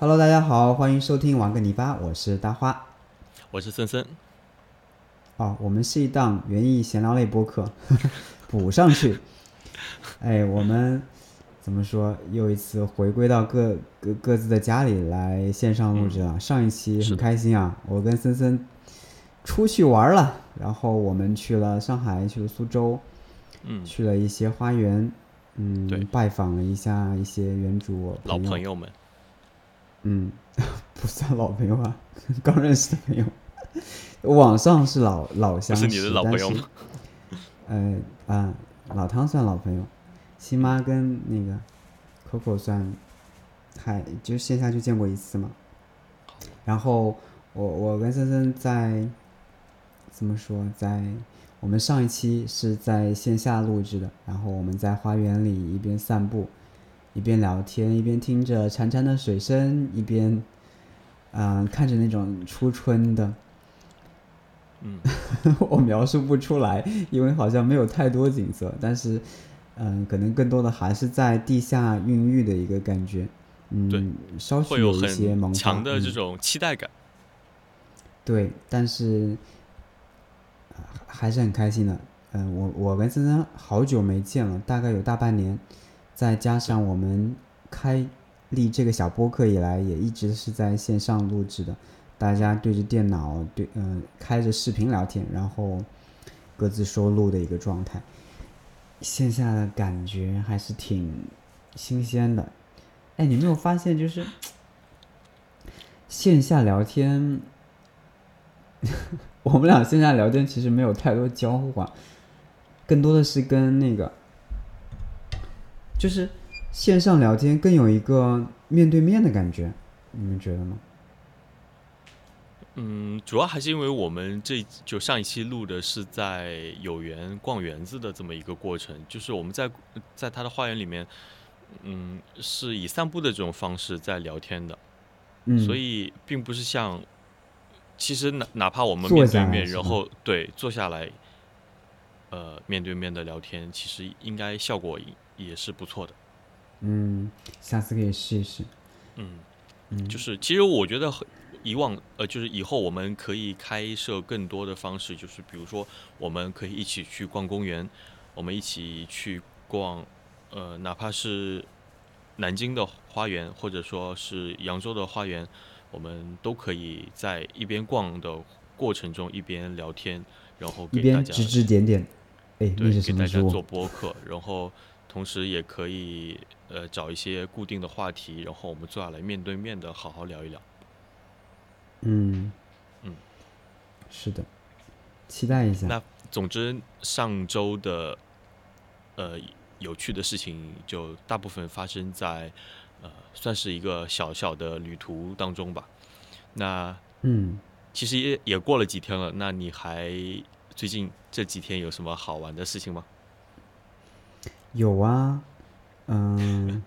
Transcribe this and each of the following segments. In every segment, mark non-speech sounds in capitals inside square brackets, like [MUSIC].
Hello，大家好，欢迎收听玩个泥巴，我是大花。我是森森。哦，我们是一档园艺闲聊类播客，[LAUGHS] 补上去。[LAUGHS] 哎，我们怎么说？又一次回归到各各各自的家里来线上录制了。上一期很开心啊，我跟森森出去玩了，然后我们去了上海，去了苏州，嗯，去了一些花园，嗯，拜访了一下一些园主老朋朋友们，嗯，[LAUGHS] 不算老朋友啊，[LAUGHS] 刚认识的朋友。网上是老老相识，是你的老朋友但是吗？呃啊，老汤算老朋友，新妈跟那个 Coco 算，还就线下就见过一次嘛。然后我我跟森森在怎么说，在我们上一期是在线下录制的，然后我们在花园里一边散步，一边聊天，一边听着潺潺的水声，一边嗯、看着那种初春的。嗯，[LAUGHS] 我描述不出来，因为好像没有太多景色，但是，嗯，可能更多的还是在地下孕育的一个感觉，对嗯，稍许有一些强的这种期待感。对，但是、呃还是很开心的。嗯、我我跟森森好久没见了，大概有大半年，再加上我们开立这个小播客以来，也一直是在线上录制的，大家对着电脑对嗯、开着视频聊天，然后各自收录的一个状态。线下的感觉还是挺新鲜的。哎，你没有发现就是线下聊天？[LAUGHS] 我们俩线下聊天其实没有太多交互啊，更多的是跟那个，就是线上聊天更有一个面对面的感觉，你们觉得吗？嗯，主要还是因为我们这就上一期录的是在有园逛园子的这么一个过程，就是我们在在他的花园里面，嗯，是以散步的这种方式在聊天的，嗯，所以并不是像，其实哪哪怕我们面对面，然后对坐下来，呃，面对面的聊天，其实应该效果也也是不错的。嗯，下次可以试一试。嗯，嗯，就是其实我觉得很以往呃，就是以后我们可以开设更多的方式，就是比如说我们可以一起去逛公园，我们一起去逛，呃，哪怕是南京的花园，或者说是扬州的花园，我们都可以在一边逛的过程中一边聊天，然后一给大家边指指点点。哎，对给大家做？播客，然后同时也可以呃找一些固定的话题，然后我们坐下来面对面的好好聊一聊。嗯嗯，是的，期待一下。那总之，上周的呃有趣的事情就大部分发生在呃算是一个小小的旅途当中吧。那嗯，其实也也过了几天了，那你还最近这几天有什么好玩的事情吗？有啊，嗯，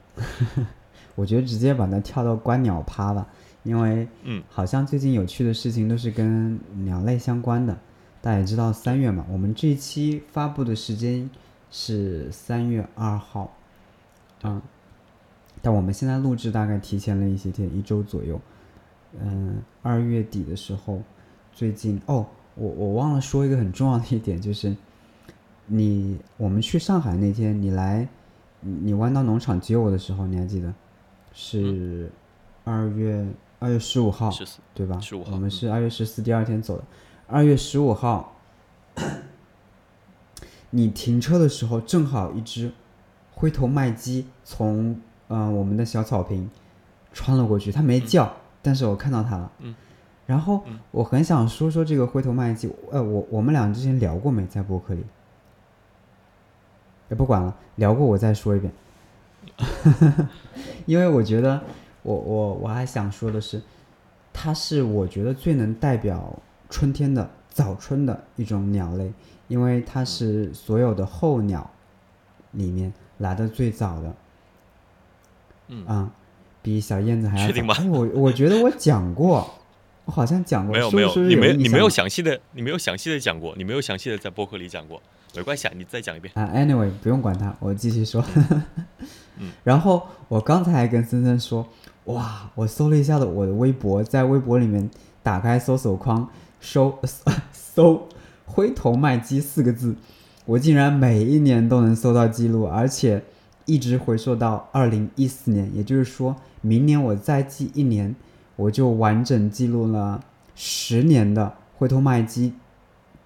[LAUGHS] 我觉得直接把它跳到观鸟趴吧，因为嗯好像最近有趣的事情都是跟鸟类相关的。大家也知道三月嘛，我们这一期发布的时间是三月二号，嗯，但我们现在录制大概提前了一些天，一周左右。嗯，二月底的时候，最近哦，我我忘了说一个很重要的一点，就是你我们去上海那天，你来你你弯道农场接我的时候，你还记得是二月二月十五号，对吧？十五号我们是二月十四第二天走的。二月十五号，你停车的时候，正好一只灰头麦鸡从嗯、呃我们的小草坪穿了过去，它没叫，但是我看到它了。嗯。然后嗯我很想说说这个灰头麦鸡，呃，我我们俩之前聊过没在博客里？也不管了，聊过我再说一遍。[LAUGHS] 因为我觉得，我我我还想说的是，它是我觉得最能代表春天的早春的一种鸟类，因为它是所有的候鸟里面来的最早的。嗯啊、比小燕子还要确定吗哎，我我觉得我讲过，我好像讲过，没有没有，你没你没有详细的你没有详细的讲过，你没有详细的在播客里讲过，没关系啊，你再讲一遍。啊，anyway，不用管他，我继续说。嗯 [LAUGHS] 然后我刚才还跟森森说，哇！我搜了一下的我的微博，在微博里面打开搜索框，搜 [LAUGHS] 搜“灰头麦鸡”四个字，我竟然每一年都能搜到记录，而且一直回溯到二零一四年，也就是说明年我再记一年，我就完整记录了十年的灰头麦鸡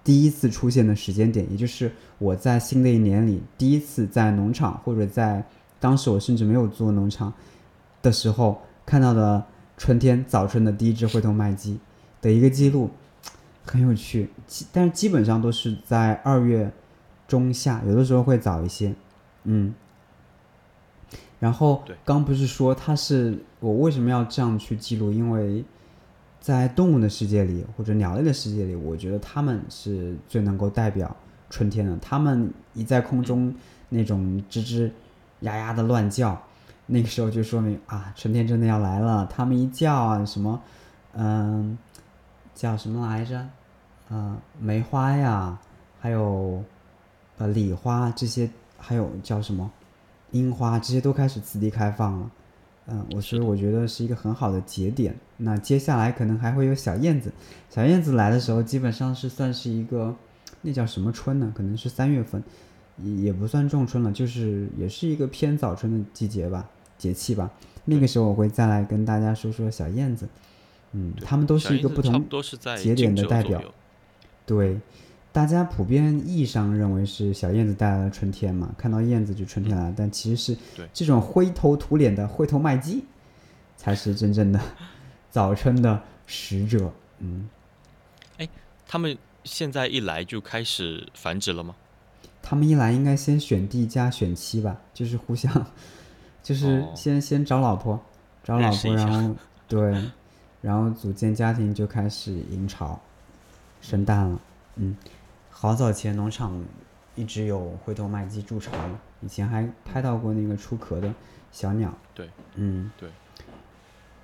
第一次出现的时间点，也就是我在新的一年里第一次在农场或者在当时我甚至没有做农场的时候。看到的春天早春的第一只灰头麦鸡的一个记录，很有趣。但是基本上都是在二月中下，有的时候会早一些。嗯。然后刚不是说它是我为什么要这样去记录？因为在动物的世界里或者鸟类的世界里，我觉得它们是最能够代表春天的。它们一在空中那种吱吱呀呀的乱叫。那个时候就说明啊，春天真的要来了。他们一叫啊，什么，嗯，叫什么来着？呃，梅花呀，还有呃李花这些，还有叫什么樱花，这些都开始次第开放了。嗯，我所以我觉得是一个很好的节点。那接下来可能还会有小燕子，小燕子来的时候，基本上是算是一个那叫什么春呢？可能是三月份，也不算仲春了，就是也是一个偏早春的季节吧。节气吧，那个时候我会再来跟大家说说小燕子，嗯，他们都是一个不同节点的代表。对，大家普遍意义上认为是小燕子带来了春天嘛，看到燕子就春天来了，但其实是这种灰头土脸的灰头麦鸡才是真正的 [LAUGHS] 早春的使者。嗯，哎，他们现在一来就开始繁殖了吗？他们一来应该先选地加选妻吧，就是互相。[LAUGHS] 就是先先找老婆，找老婆，然后 [LAUGHS] 对，然后组建家庭就开始营巢，生蛋了。嗯，好早前农场一直有灰头麦鸡筑巢，以前还拍到过那个出壳的小鸟。对，嗯，对，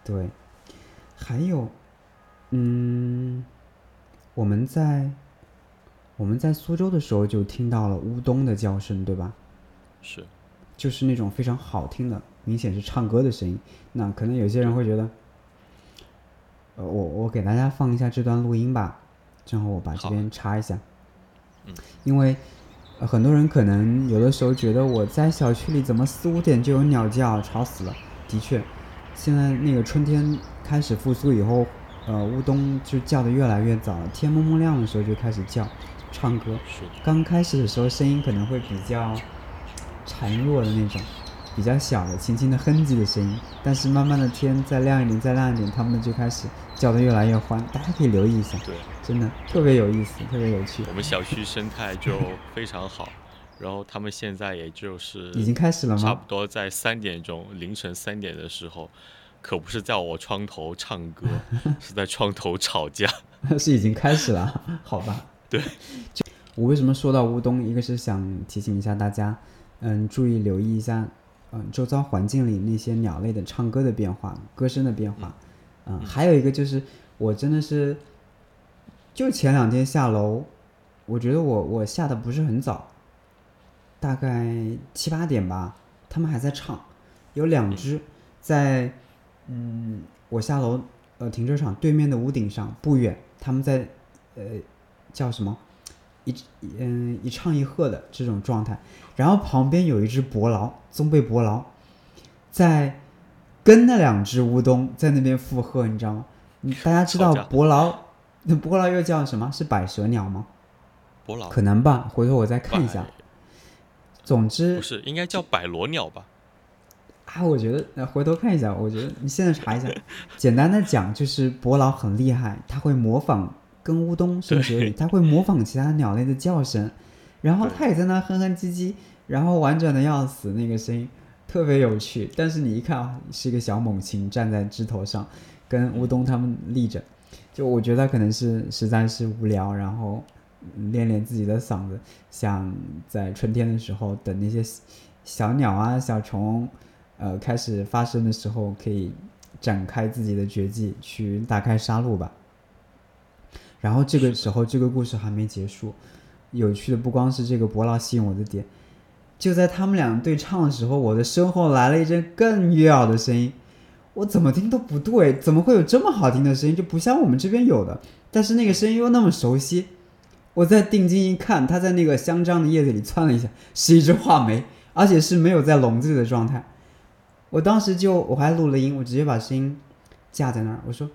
对，还有，嗯，我们在我们在苏州的时候就听到了乌冬的叫声，对吧？是。就是那种非常好听的，明显是唱歌的声音。那可能有些人会觉得，呃，我我给大家放一下这段录音吧，正好我把这边插一下。嗯。因为很多人可能有的时候觉得我在小区里怎么四五点就有鸟叫，吵死了。的确，现在那个春天开始复苏以后，呃，乌冬就叫的越来越早了，天蒙蒙亮的时候就开始叫，唱歌。是。刚开始的时候声音可能会比较。孱弱的那种，比较小的、轻轻的哼唧的声音，但是慢慢的天再亮一点、再亮一点，它们就开始叫的越来越欢。大家可以留意一下，对，真的特别有意思，特别有趣。我们小区生态就非常好，然后他们现在也就是已经开始了吗？差不多在三点钟，凌晨三点的时候，可不是在我窗头唱歌，[LAUGHS] 是在窗头吵架。[LAUGHS] 是已经开始了，[LAUGHS] 好吧？对。我为什么说到乌冬？一个是想提醒一下大家。嗯，注意留意一下，嗯，周遭环境里那些鸟类的唱歌的变化，歌声的变化，嗯，还有一个就是，我真的是，就前两天下楼，我觉得我我下的不是很早，大概七八点吧，他们还在唱，有两只在，嗯，我下楼，呃，停车场对面的屋顶上不远，他们在，呃，叫什么？一嗯一唱一和的这种状态，然后旁边有一只伯劳，棕背伯劳，在跟那两只乌冬在那边附和，你知道吗？大家知道伯劳，那伯劳又叫什么？是百舌鸟吗？伯劳可能吧，回头我再看一下。总之不是，应该叫百罗鸟吧？啊，我觉得回头看一下，我觉得你现在查一下。简单的讲，就是伯劳很厉害，他会模仿。跟乌冬是不是它会模仿其他鸟类的叫声，然后它也在那哼哼唧唧，然后婉转的要死，那个声音特别有趣。但是你一看啊，是一个小猛禽站在枝头上，跟乌冬他们立着，就我觉得可能是实在是无聊，然后练练自己的嗓子，想在春天的时候等那些小鸟啊、小虫，呃开始发声的时候，可以展开自己的绝技去大开杀戮吧。然后这个时候，这个故事还没结束。有趣的不光是这个伯劳吸引我的点，就在他们俩对唱的时候，我的身后来了一阵更悦耳的声音。我怎么听都不对，怎么会有这么好听的声音？就不像我们这边有的，但是那个声音又那么熟悉。我再定睛一看，它在那个香樟的叶子里窜了一下，是一只画眉，而且是没有在笼子里的状态。我当时就我还录了音，我直接把声音架在那儿，我说。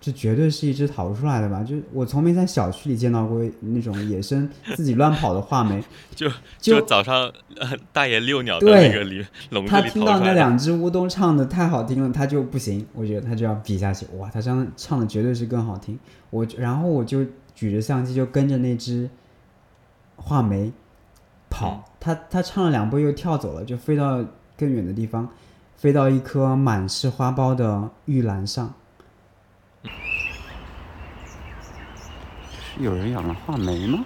这绝对是一只逃出来的吧？就我从没在小区里见到过那种野生自己乱跑的画眉。[LAUGHS] 就就早上大爷遛鸟的那个里笼子里他听到那两只乌冬唱的太好听了，他就不行。我觉得他就要比下去。哇，他这样唱的绝对是更好听。我然后我就举着相机就跟着那只画眉跑。他他唱了两步又跳走了，就飞到更远的地方，飞到一棵满是花苞的玉兰上。有人养了画眉吗？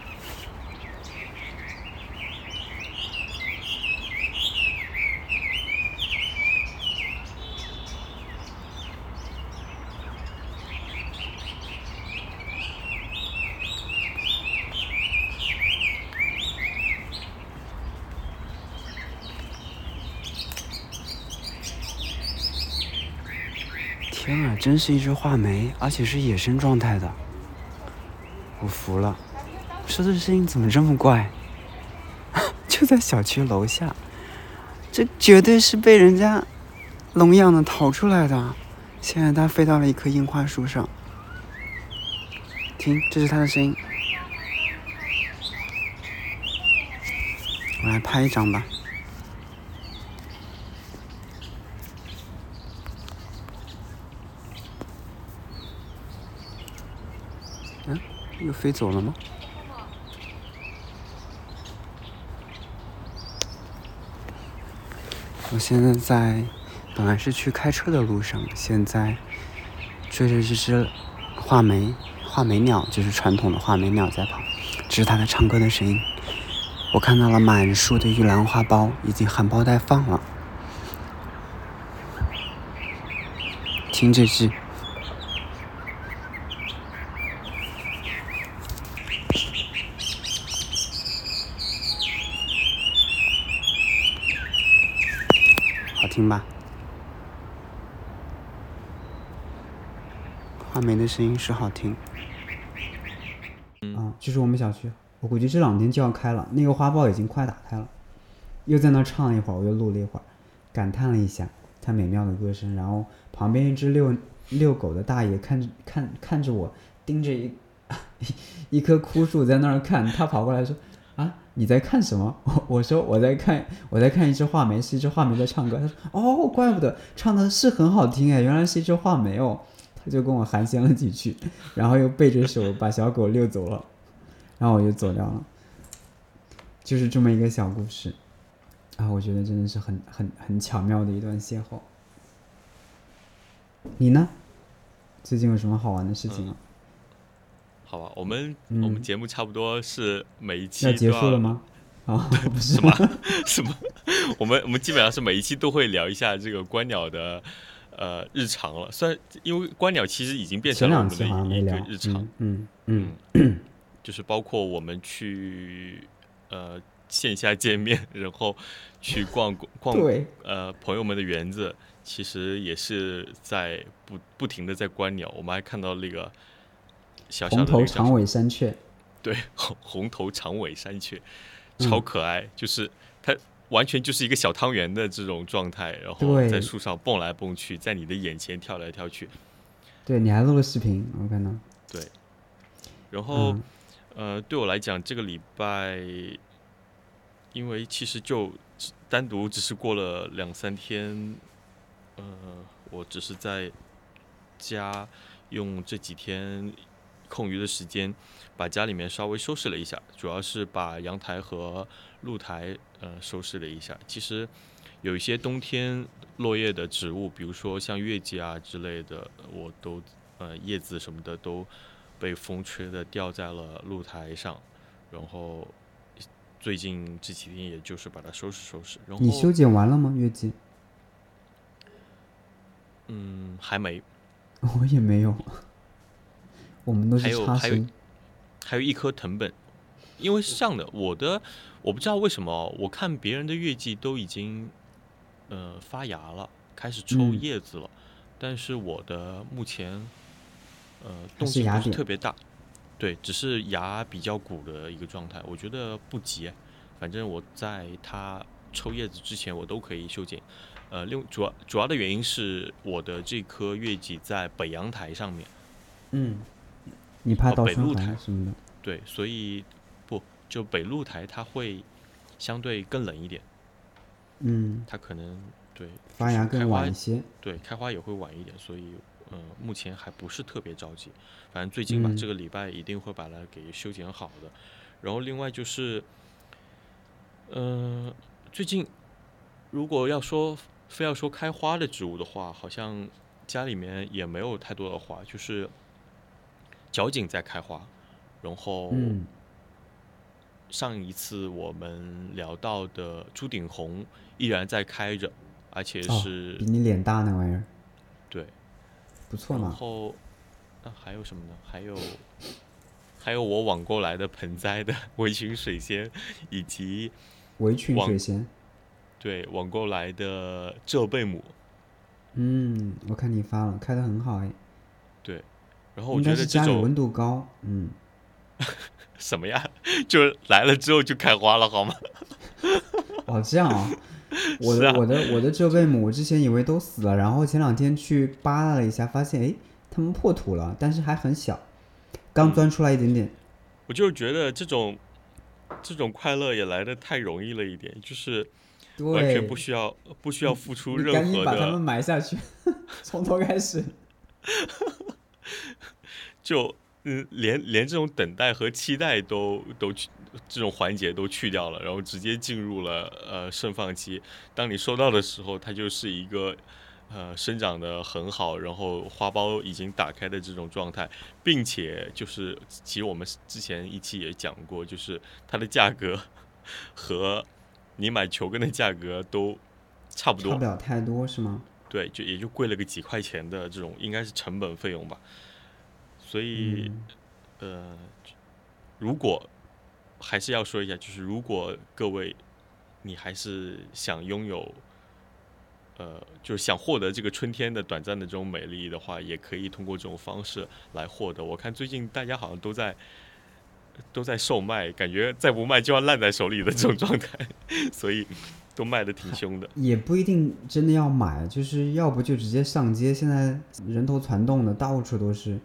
天啊，真是一只画眉，而且是野生状态的。我服了，说这声音怎么这么怪？[LAUGHS] 就在小区楼下，这绝对是被人家笼养的逃出来的。现在它飞到了一棵樱花树上，听，这是它的声音。我来拍一张吧。又飞走了吗？我现在在，本来是去开车的路上，现在追着这只画眉画眉鸟，就是传统的画眉鸟在跑，这是它的唱歌的声音。我看到了满树的玉兰花苞，已经含苞待放了。听这只。听吧，画眉的声音是好听。啊，就是我们小区，我估计这两天就要开了。那个花苞已经快打开了，又在那唱了一会儿，我又录了一会儿，感叹了一下它美妙的歌声。然后旁边一只遛遛狗的大爷看着看看着我，盯着一 [LAUGHS] 一棵枯树在那儿看，他跑过来说。啊，你在看什么？我 [LAUGHS] 我说我在看，我在看一只画眉，是一只画眉在唱歌。他说哦，怪不得唱的是很好听哎，原来是一只画眉哦。他就跟我寒暄了几句，然后又背着手把小狗遛走了，然后我就走掉了。就是这么一个小故事，啊，我觉得真的是很很很巧妙的一段邂逅。你呢？最近有什么好玩的事情吗？好吧，我们我们节目差不多是每一期要结束了吗？[LAUGHS] 啊，不是什么什么，[LAUGHS] [LAUGHS] 我们我们基本上是每一期都会聊一下这个观鸟的呃日常了。虽然因为观鸟其实已经变成了我们的一个日常，嗯嗯，就是包括我们去呃线下见面，然后去逛逛 [LAUGHS] 呃朋友们的园子，其实也是在不不停的在观鸟。我们还看到那个。红头长尾山雀，对，红红头长尾山雀，超可爱，就是它完全就是一个小汤圆的这种状态，然后在树上蹦来蹦去，在你的眼前跳来跳去。对，你还录了视频，我看到。对，然后呃，对我来讲，这个礼拜，因为其实就单独只是过了两三天，呃，我只是在家用这几天。空余的时间，把家里面稍微收拾了一下，主要是把阳台和露台呃收拾了一下。其实有一些冬天落叶的植物，比如说像月季啊之类的，我都呃叶子什么的都被风吹的掉在了露台上。然后最近这几天，也就是把它收拾收拾。然后你修剪完了吗？月季？嗯，还没。[LAUGHS] 我也没有。我们都是还有还有还有一颗藤本，因为是这样的，我的我不知道为什么，我看别人的月季都已经呃发芽了，开始抽叶子了，但是我的目前呃动静不是特别大，对，只是芽比较鼓的一个状态，我觉得不急，反正我在它抽叶子之前我都可以修剪。呃，另主要主要的原因是我的这颗月季在北阳台上面，嗯，你怕北露台什么的？对，所以不就北露台它会相对更冷一点，嗯，它可能对发芽更晚一些。对，开花也会晚一点，所以呃，目前还不是特别着急。反正最近吧，嗯这个礼拜一定会把它给修剪好的。然后另外就是，呃，最近如果要说非要说开花的植物的话，好像家里面也没有太多的花，就是角堇在开花，然后嗯，上一次我们聊到的朱顶红依然在开着，而且哦是、比你脸大那玩意儿对。不错嘛。然后，那还有什么呢？还有，还有我网购来的盆栽的围裙水仙，以及围裙水仙，对网购来的浙贝母。嗯，我看你发了，开的很好哎，然后我觉得家里温度高，嗯，[LAUGHS] 什么呀，就来了之后就开花了，好吗？[LAUGHS] 哦这样啊，我的我的我的这贝母，我之前以为都死了，然后前两天去扒拉了一下，发现哎，它们破土了，但是还很小，刚嗯钻出来一点点，我就是觉得这种这种快乐也来的太容易了一点，就是完全，不需要不需要付出任何紧把它们，埋下去，[LAUGHS] 从头开始。[LAUGHS] 就嗯，连连这种等待和期待都都去这种环节都去掉了，然后直接进入了呃盛放期。当你收到的时候，它就是一个呃生长的很好，然后花苞已经打开的这种状态，并且就是其实我们之前一期也讲过，就是它的价格 [LAUGHS] 和你买球根的价格都差不多差不，了太多是吗？对，就也就贵了个几块钱的这种应该是成本费用吧。所以。嗯呃，如果还是要说一下，就是如果各位你还是想拥有，呃，就是想获得这个春天的短暂的这种美丽的话，也可以通过这种方式来获得。我看最近大家好像都在都在售卖，感觉再不卖就要烂在手里的这种状态，[LAUGHS] 所以都卖的挺凶的。也不一定真的要买，就是要不就直接上街。现在人头攒动的，到处都是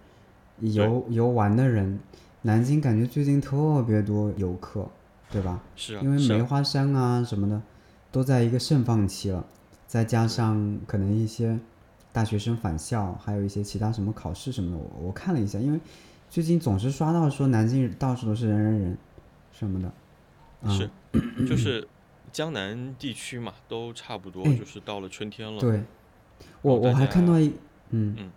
游游玩的人。南京感觉最近特别多游客，对吧？是啊，因为梅花山啊什么的，都在一个盛放期了，再加上可能一些大学生返校，还有一些其他什么考试什么的，我我看了一下，因为最近总是刷到说南京到处都是人人人什么的，啊、是，就是江南地区嘛，都差不多，哎就是到了春天了。对，我我还看到一嗯。你说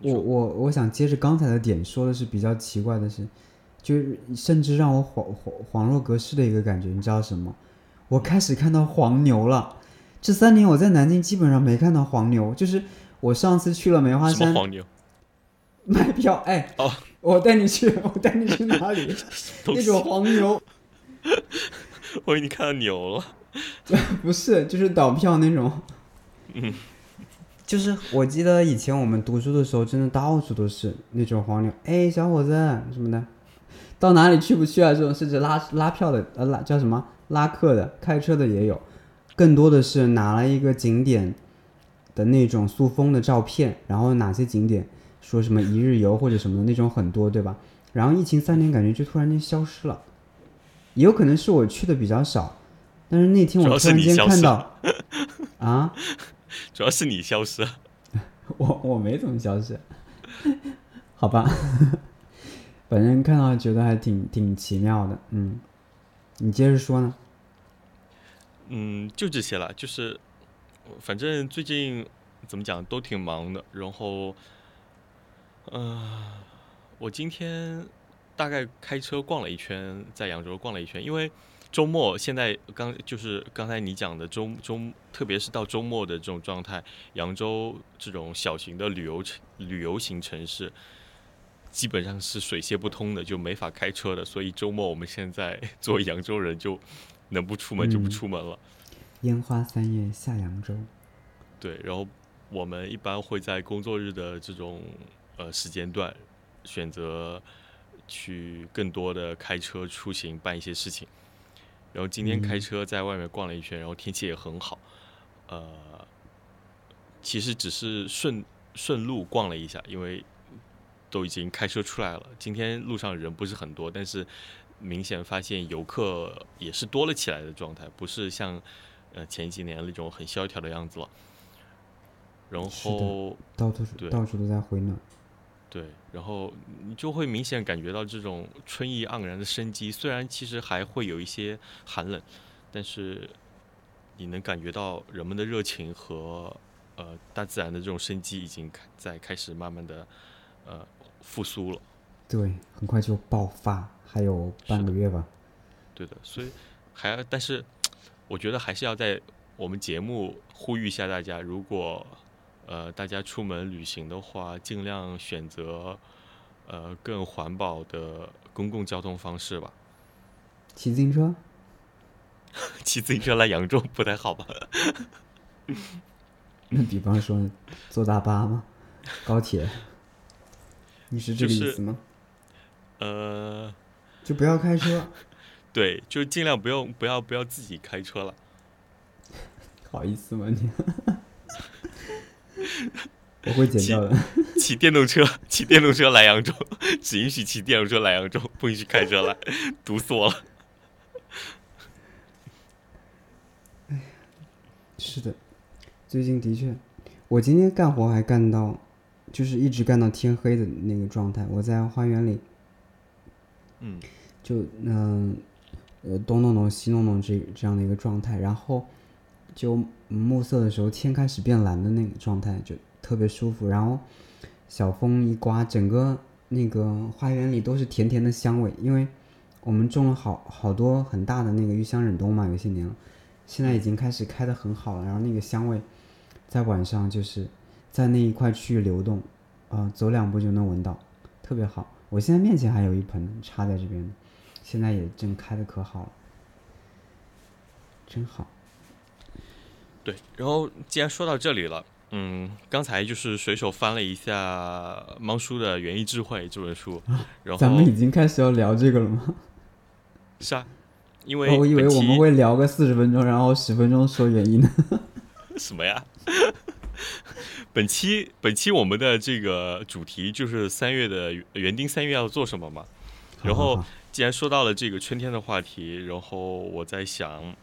我我我想接着刚才的点说的是比较奇怪的是，就是甚至让我恍恍恍若隔世的一个感觉，你知道什么？我开始看到黄牛了。这三年我在南京基本上没看到黄牛，就是我上次去了梅花山什么黄牛？买票，哎，哦我带你去，我带你去哪里？[LAUGHS] 那种黄牛 [LAUGHS] 我已经看到牛了。[LAUGHS] 不是，就是倒票那种。嗯，就是我记得以前我们读书的时候，真的到处都是那种黄牛，哎，小伙子什么的，到哪里去不去啊？这种甚至拉拉票的，呃，拉叫什么拉客的，开车的也有，更多的是拿了一个景点的那种塑封的照片，然后哪些景点说什么一日游或者什么的那种很多，对吧？然后疫情三年，感觉就突然间消失了，也有可能是我去的比较少，但是那天我突然间看到，啊。[LAUGHS] 主要是你消失。[LAUGHS] 了。我我没怎么消失，[LAUGHS] 好吧，反正看到觉得还挺挺奇妙的，嗯，你接着说呢？嗯，就这些了，就是反正最近怎么讲都挺忙的，然后，嗯、我今天大概开车逛了一圈，在扬州逛了一圈，因为周末现在刚就是刚才你讲的周周，特别是到周末的这种状态，扬州这种小型的旅游城旅游型城市。基本上是水泄不通的，就没法开车的，所以周末我们现在 [LAUGHS] 作为扬州人，就能不出门就不嗯出门了。烟花三月下扬州，对，然后我们一般会在工作日的这种呃时间段选择去更多的开车出行办一些事情。然后今天开嗯车在外面逛了一圈，然后天气也很好，呃，其实只是顺顺路逛了一下，因为都已经开车出来了。今天路上人不是很多，但是明显发现游客也是多了起来的状态，不是像呃前几年那种很萧条的样子了。然后到处到处都在回暖。对，然后你就会明显感觉到这种春意盎然的生机。虽然其实还会有一些寒冷，但是你能感觉到人们的热情和呃大自然的这种生机已经开在开始慢慢的呃复苏了。对，很快就爆发，还有半个月吧。对的，所以还要，但是我觉得还是要在我们节目呼吁一下大家，如果呃大家出门旅行的话，尽量选择呃更环保的公共交通方式吧。骑自行车，[LAUGHS] 骑自行车来扬州不太好吧？[LAUGHS] 那比方说坐大巴吗？高铁？你是这个意思吗？呃，就不要开车，[LAUGHS] 对，就尽量不用不要不要自己开车了。好意思吗你？我会剪掉的。骑电动车，[LAUGHS] 骑电动车来扬州，[LAUGHS] 只允许骑电动车来扬州，[LAUGHS] 不允许开车来，堵死我了。是的，最近的确，我今天干活还干到，就是一直干到天黑的那个状态。我在花园里嗯就嗯呃东弄弄西弄弄这这样的一个状态，然后就暮色的时候天开始变蓝的那个状态，就特别舒服。然后小风一刮，整个那个花园里都是甜甜的香味，因为我们种了好好多很大的那个玉香忍冬嘛，有些年了，现在已经开始开的很好了。然后那个香味在晚上就是在那一块区域流动，啊、走两步就能闻到，特别好。我现在面前还有一盆插在这边，现在也正开的可好了，真好。对，然后既然说到这里了，嗯，刚才就是随手翻了一下猫叔的《园艺智慧》这本书，然后咱们已经开始要聊这个了吗？是啊，因为哦我以为我们会聊个四十分钟，然后十分钟说原因呢。[LAUGHS] 什么呀？本期本期我们的这个主题就是三月的园丁三月要做什么嘛？然后既然说到了这个春天的话题，然后我在想，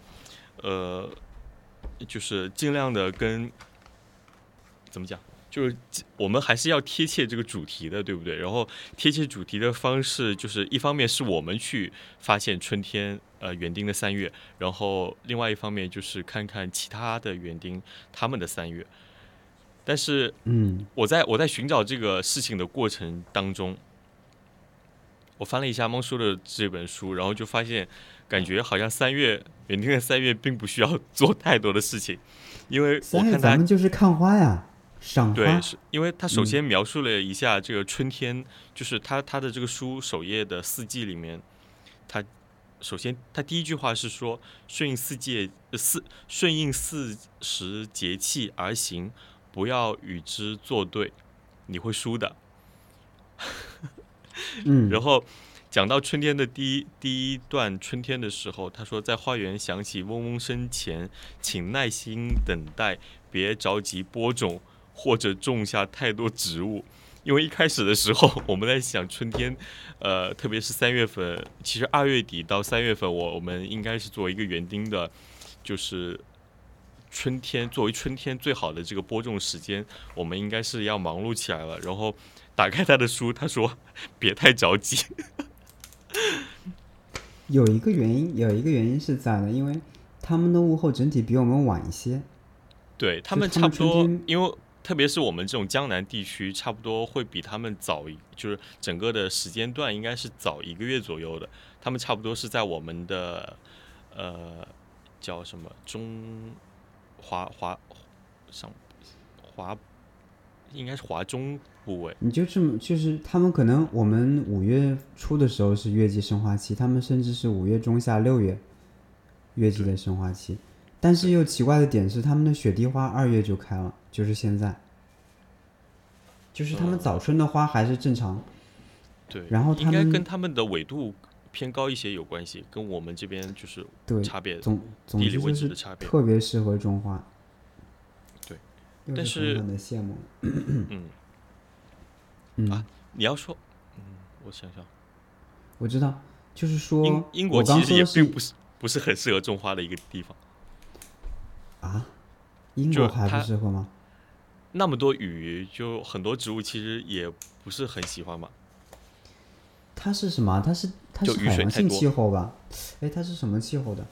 呃，就是尽量的跟怎么讲，就是我们还是要贴切这个主题的，对不对？然后贴切主题的方式，就是一方面是我们去发现春天，呃，园丁的三月，然后另外一方面就是看看其他的园丁他们的三月。但是嗯，我在我在寻找这个事情的过程当中，我翻了一下猫叔的这本书，然后就发现，感觉好像三月园丁的三月并不需要做太多的事情，因为我三月看咱们就是看花呀，赏花对，。是因为他首嗯先描述了一下这个春天，就是他他的这个书首页的四季里面，他首先他第一句话是说顺应四季呃四顺应四时节气而行，不要与之作对，你会输的。嗯，[LAUGHS] 然后讲到春天的第一第一段春天的时候，他说在花园响起嗡嗡声前，请耐心等待，别着急播种或者种下太多植物。因为一开始的时候，我们在想春天，呃，特别是三月份，其实二月底到三月份，我我们应该是作为一个园丁的，就是春天作为春天最好的这个播种时间，我们应该是要忙碌起来了。然后打开他的书，他说 [LAUGHS] 别太着急。[LAUGHS] 有一个原因，有一个原因是在的，因为他们的物候整体比我们晚一些。对他们们差不多，因为特别是我们这种江南地区，差不多会比他们早一，就是整个的时间段应该是早一个月左右的。他们差不多是在我们的呃叫什么中华华上华应该是华中你就这么，就是他们可能我们五月初的时候是月季生花期，他们甚至是五月中下六月月季的生花期。但是又奇怪的点是，他们的雪地花二月就开了，就是现在，就是他们嗯早春的花还是正常，对，然后他们应该跟他们的纬度偏高一些有关系，跟我们这边就是对，差别。总总地理位之就是置的差别特别适合种花。对，又但是是狠狠的羡慕。嗯，[LAUGHS] 嗯，啊你要说，嗯，我想想，我知道，就是说英英国其实也并不是不是很适合种花的一个地方，啊，英国还不适合吗？那么多雨，就很多植物其实也不是很喜欢嘛。它是什么？它是它就是雨海洋性气候吧？哎，它是什么气候的？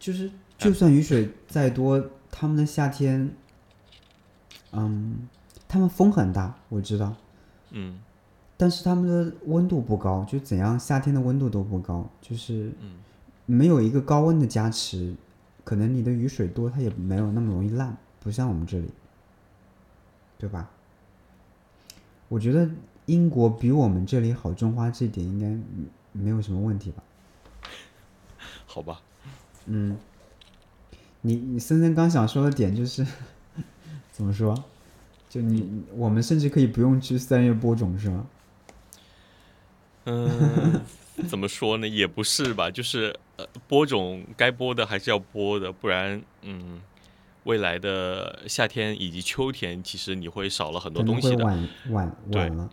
就是就算雨水再多，他们的夏天，嗯，他们风很大，我知道，嗯但是他们的温度不高，就怎样夏天的温度都不高，就是嗯没有一个高温的加持，可能你的雨水多，它也没有那么容易烂，不像我们这里，对吧？我觉得英国比我们这里好种花，这点应该嗯没有什么问题吧？好吧，嗯，你你森森刚想说的点就是 [LAUGHS] 怎么说？就你我们甚至可以不用去三月播种是吗？嗯，[LAUGHS] 怎么说呢？也不是吧，就是呃，播种该播的还是要播的，不然嗯，未来的夏天以及秋天，其实你会少了很多东西的。晚晚对晚了。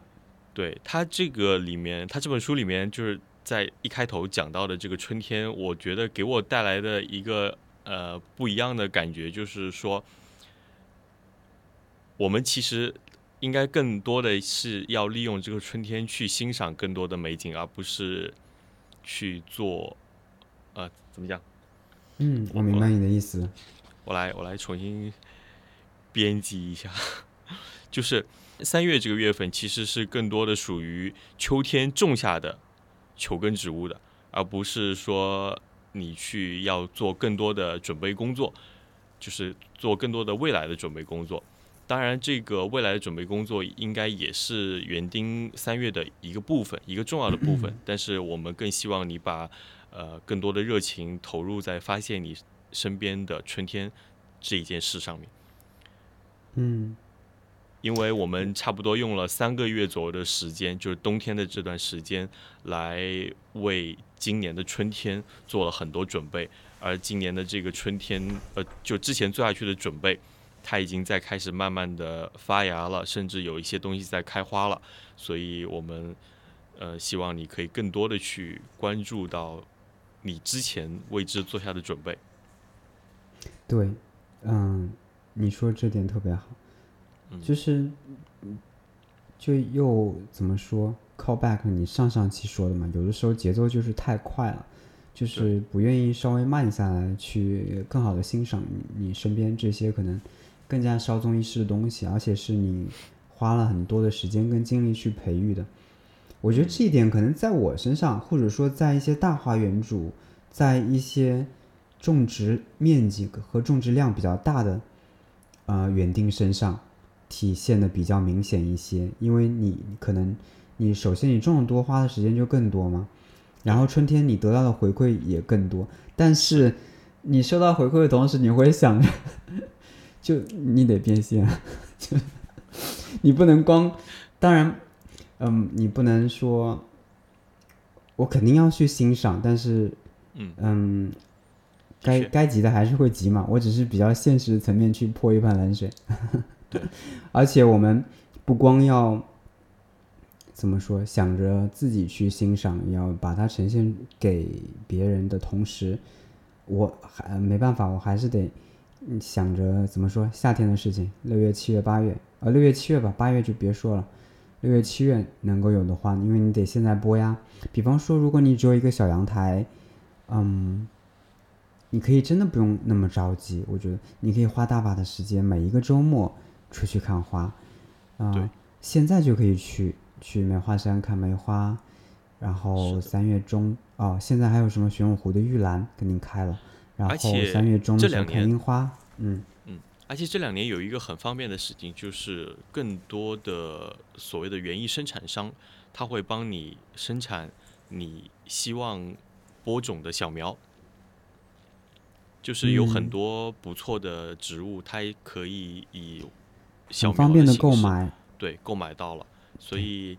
对它这个里面，它这本书里面就是在一开头讲到的这个春天，我觉得给我带来的一个呃不一样的感觉，就是说，我们其实应该更多的是要利用这个春天去欣赏更多的美景，而不是去做呃怎么讲？嗯，我我明白你的意思。我来我来重新编辑一下，[LAUGHS] 就是三月这个月份其实是更多的属于秋天种下的球根植物的，而不是说你去要做更多的准备工作，就是做更多的未来的准备工作。当然，这个未来的准备工作应该也是园丁三月的一个部分，一个重要的部分。[CLEARS THROAT] 但是我们更希望你把呃更多的热情投入在发现你身边的春天这一件事上面，嗯因为我们差不多用了三个月左右的时间，就是冬天的这段时间，来为今年的春天做了很多准备。而今年的这个春天，呃，就之前做下去的准备，它已经在开始慢慢的发芽了，甚至有一些东西在开花了。所以我们呃希望你可以更多的去关注到你之前为之做下的准备。对，嗯，你说这点特别好，嗯就是，嗯就又怎么说？call back 你上上期说的嘛，有的时候节奏就是太快了，就是不愿意稍微慢下来，去更好的欣赏你你身边这些可能更加稍纵一逝的东西，而且是你花了很多的时间跟精力去培育的。我觉得这一点可能在我身上，或者说在一些大花园主，在一些种植面积和种植量比较大的呃园丁身上体现的比较明显一些，因为你可能你首先你种的多，花的时间就更多嘛，然后春天你得到的回馈也更多，但是你收到回馈的同时，你会想着，就你得变现，[LAUGHS] 就你不能光，当然，嗯，你不能说，我肯定要去欣赏，但是嗯，嗯，该该急的还是会急嘛。我只是比较现实的层面去泼一盆冷水。[LAUGHS] 对而且我们不光要怎么说，想着自己去欣赏，要把它呈现给别人的同时，我还没办法，我还是得嗯想着怎么说夏天的事情，六月、七月、八月，呃，六月、七月吧，八月就别说了。六月、七月能够有的话，因为你得现在播呀。比方说，如果你只有一个小阳台，嗯，你可以真的不用那么着急。我觉得你可以花大把的时间，每一个周末出去看花，啊、对现在就可以去去梅花山看梅花，然后的三月中哦，现在还有什么玄武湖的玉兰肯定开了，然后而且三月中的时候看这两年樱花，嗯，而且这两年有一个很方便的事情，就是更多的所谓的园艺生产商，他会帮你生产你希望播种的小苗。就是有很嗯。多不错的植物，它也可以以小方便的购买，对购买到了，所以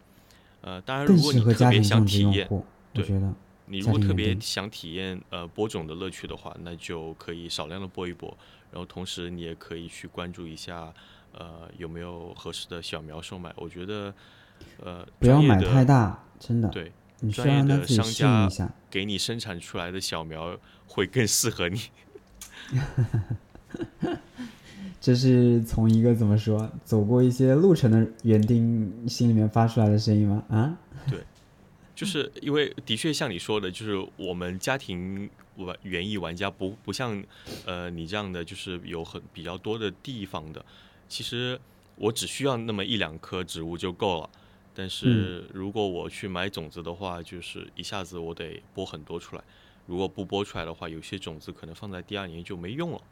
呃，当然更如果你特别想体验，对觉得，你如果特别想体验呃播种的乐趣的话，那就可以少量的播一播，然后同时你也可以去关注一下呃有没有合适的小苗售卖。我觉得呃不要买太大，真的，对，你需专业的要让自己一下。给你生产出来的小苗会更适合你。[LAUGHS] 这是从一个怎么说走过一些路程的园丁心里面发出来的声音吗？啊，就是因为的确像你说的，就是我们家庭玩园艺玩家不不像呃你这样的，就是有很比较多的地方的。其实我只需要那么一两棵植物就够了。但是如果我去买种子的话，就是一下子我得播很多出来。如果不播出来的话，有些种子可能放在第二年就没用了。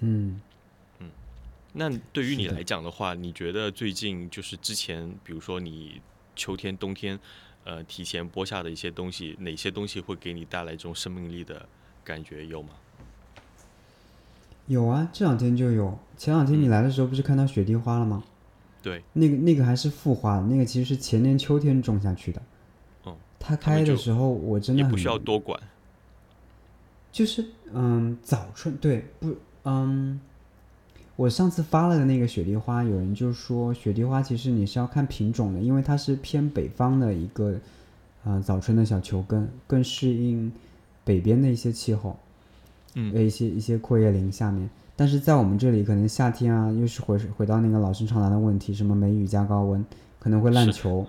嗯嗯，那对于你来讲的话，你觉得最近就是之前，比如说你秋天、冬天，呃，提前播下的一些东西，哪些东西会给你带来这种生命力的感觉？有吗？有啊，这两天就有。前两天你来的时候不是看到雪地花了吗？对，那个那个还是复花的，那个其实是前年秋天种下去的。嗯，它开的时候我真的不需要多管。就是嗯，早春对不嗯，我上次发了的那个雪地花，有人就说雪地花其实你是要看品种的，因为它是偏北方的一个呃早春的小球根，更适应北边的一些气候，嗯呃一些一些阔叶林下面。但是在我们这里，可能夏天啊，又是回回到那个老生常谈的问题，什么梅雨加高温可能会烂球，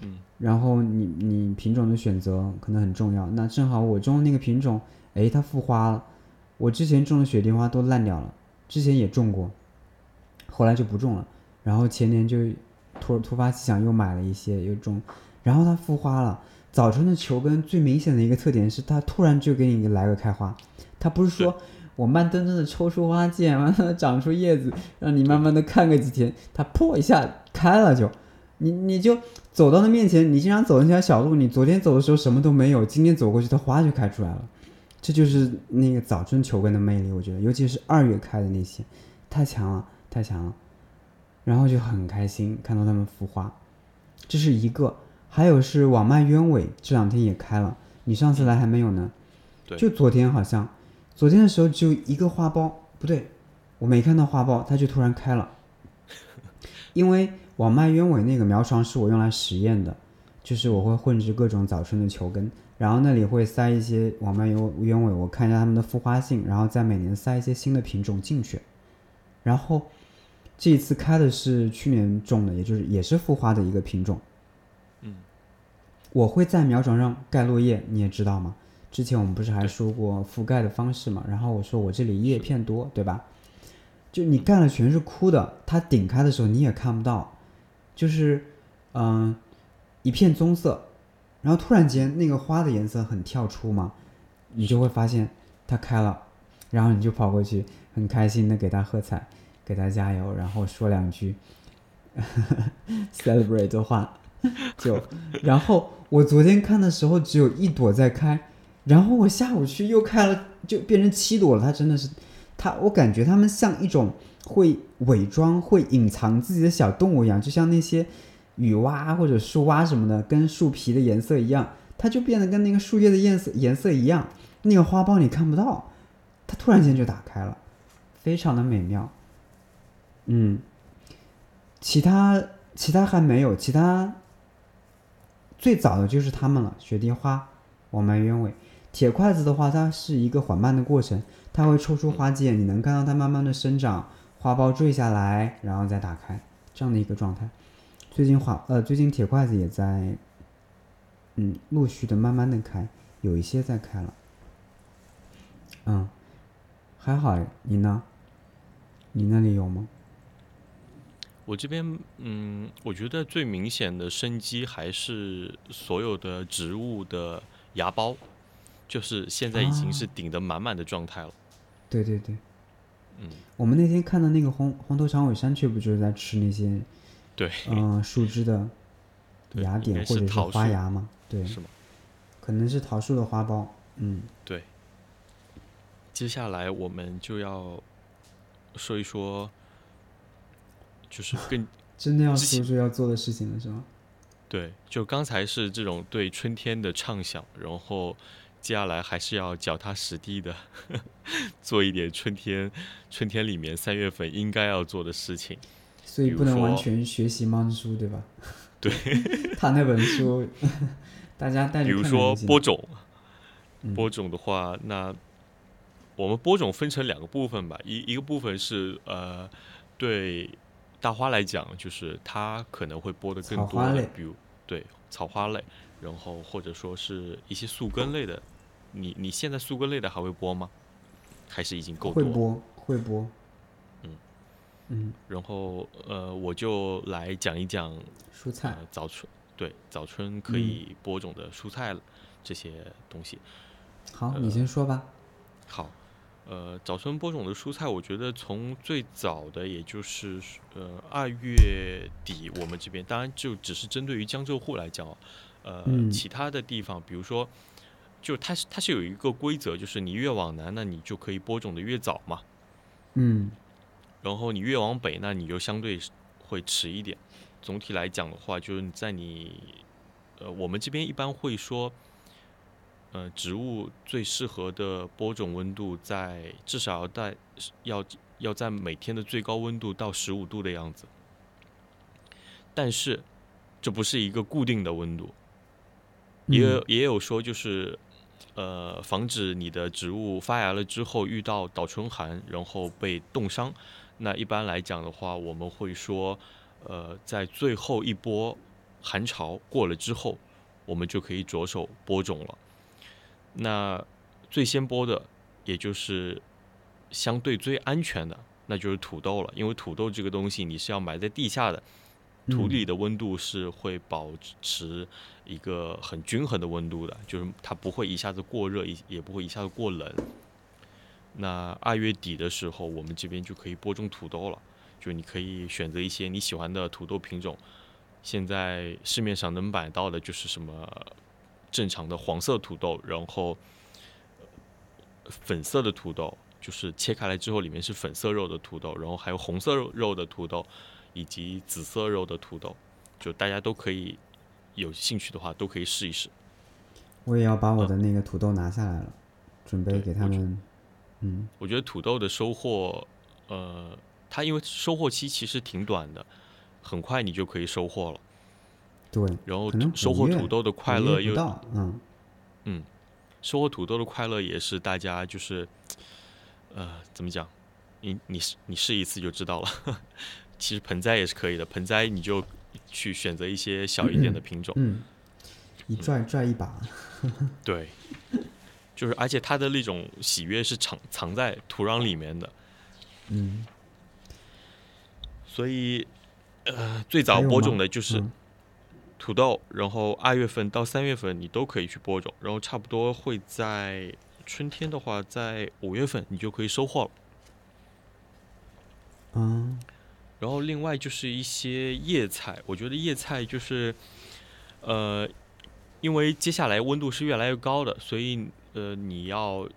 嗯，然后你你品种的选择可能很重要。那正好我种的那个品种，诶，它复花了。我之前种的雪地花都烂掉了，之前也种过，后来就不种了。然后前年就突突发奇想又买了一些又种，然后它复花了。早春的球根最明显的一个特点是它突然就给你来个开花，它不是说我慢吞吞的抽出花剑，慢慢的长出叶子，让你慢慢的看个几天，它破一下开了就，你你就走到那面前，你经常走那条小路，你昨天走的时候什么都没有，今天走过去它花就开出来了，这就是那个早春球根的魅力，我觉得，尤其是二月开的那些，太强了，太强了，然后就很开心看到它们孵花，这是一个，还有是网脉鸢尾，这两天也开了，你上次来还没有呢，对就昨天好像，昨天的时候只有一个花苞，不对，我没看到花苞，它就突然开了。[LAUGHS] 因为网脉鸢尾那个苗床是我用来实验的，就是我会混植各种早春的球根，然后那里会塞一些网脉鸢鸢尾，我看一下它们的复花性，然后再每年塞一些新的品种进去。然后这一次开的是去年种的，也就是也是复花的一个品种。嗯，我会在苗床上盖落叶，你也知道吗？之前我们不是还说过覆盖的方式嘛？然后我说我这里叶片多，对吧？就你盖了全是枯的，它顶开的时候你也看不到，就是嗯、一片棕色，然后突然间那个花的颜色很跳出嘛，你就会发现它开了，然后你就跑过去很开心的给它喝彩，给它加油，然后说两句 [LAUGHS] celebrate 的话，就然后我昨天看的时候只有一朵在开，然后我下午去又开了，就变成七朵了。它真的是，它我感觉它们像一种会伪装、会隐藏自己的小动物一样，就像那些雨蛙或者树蛙什么的，跟树皮的颜色一样，它就变得跟那个树叶的颜色颜色一样。那个花苞你看不到，它突然间就打开了，非常的美妙。嗯，其他其他还没有，其他最早的就是它们了，雪地花、网脉鸢尾。铁筷子的话，它是一个缓慢的过程，它会抽出花剑，你能看到它慢慢的生长，花苞坠下来，然后再打开，这样的一个状态。最近花呃，最近铁筷子也在，嗯，陆续的慢慢的开，有一些在开了。嗯，还好哎，你呢？你那里有吗？我这边，嗯，我觉得最明显的生机还是所有的植物的芽孢，就是现在已经是啊顶得满满的状态了。对对对，嗯，我们那天看的那个红红头长尾山雀，不就是在吃那些对，嗯、树枝的芽点或者花芽吗？对，是吗？可能是桃树的花苞。嗯，对，接下来我们就要说一说，就是更 [LAUGHS] 真的要说说要做的事情了是吗？对，就刚才是这种对春天的畅想，然后接下来还是要脚踏实地的 [LAUGHS] 做一点春天春天里面三月份应该要做的事情。所以不能完全学习猫叔对吧？[LAUGHS] 对，[LAUGHS] 他那本书，大家带着比如说播种，嗯播种的话，那我们播种分成两个部分吧，一一个部分是呃，对大花来讲，就是它可能会播的更多比如对草花类，然后或者说是一些宿根类的。你你现在宿根类的还会播吗？还是已经够多了？会播会播，嗯嗯，然后呃，我就来讲一讲蔬菜。呃，早春对早春可嗯以播种的蔬菜这些东西。好，你先说吧。好，呃，早春播种的蔬菜，我觉得从最早的也就是呃二月底，我们这边当然就只是针对于江浙沪来讲哦，呃，嗯。其他的地方，比如说，就它是它是有一个规则，就是你越往南，那你就可以播种的越早嘛，嗯然后你越往北，那你就相对会迟一点。总体来讲的话，就是在你，呃，我们这边一般会说，呃，植物最适合的播种温度在至少要在要要在每天的最高温度到十五度的样子。但是这不是一个固定的温度，也也有说就是，呃，防止你的植物发芽了之后遇到倒春寒，然后被冻伤。那一般来讲的话，我们会说，呃，在最后一波寒潮过了之后，我们就可以着手播种了。那最先播的，也就是相对最安全的，那就是土豆了，因为土豆这个东西你是要埋在地下的，土嗯里的温度是会保持一个很均衡的温度的，就是它不会一下子过热，也也不会一下子过冷。那二月底的时候，我们这边就可以播种土豆了，就你可以选择一些你喜欢的土豆品种。现在市面上能买到的就是什么正常的黄色土豆，然后呃粉色的土豆，就是切开来之后里面是粉色肉的土豆，然后还有红色肉肉的土豆，以及紫色肉的土豆，就大家都可以有兴趣的话都可以试一试。我也要把我的那个土豆拿下来了，准备给他们。嗯我觉得土豆的收获，呃，它因为收获期其实挺短的，很快你就可以收获了。对，然后收获土豆的快乐又不到，嗯收获土豆的快乐也是大家就是，呃，怎么讲？你你试你试一次就知道了。[LAUGHS] 其实盆栽也是可以的，盆栽你就去选择一些小一点的品种，嗯，一拽拽一把，[LAUGHS] 对，就是而且它的那种喜悦是藏藏在土壤里面的，嗯，所以呃，最早播种的就是嗯。土豆，然后二月份到三月份你都可以去播种，然后差不多会在春天的话，在五月份你就可以收获了。嗯。然后另外就是一些叶菜，我觉得叶菜就是，呃，因为接下来温度是越来越高的，所以呃你要，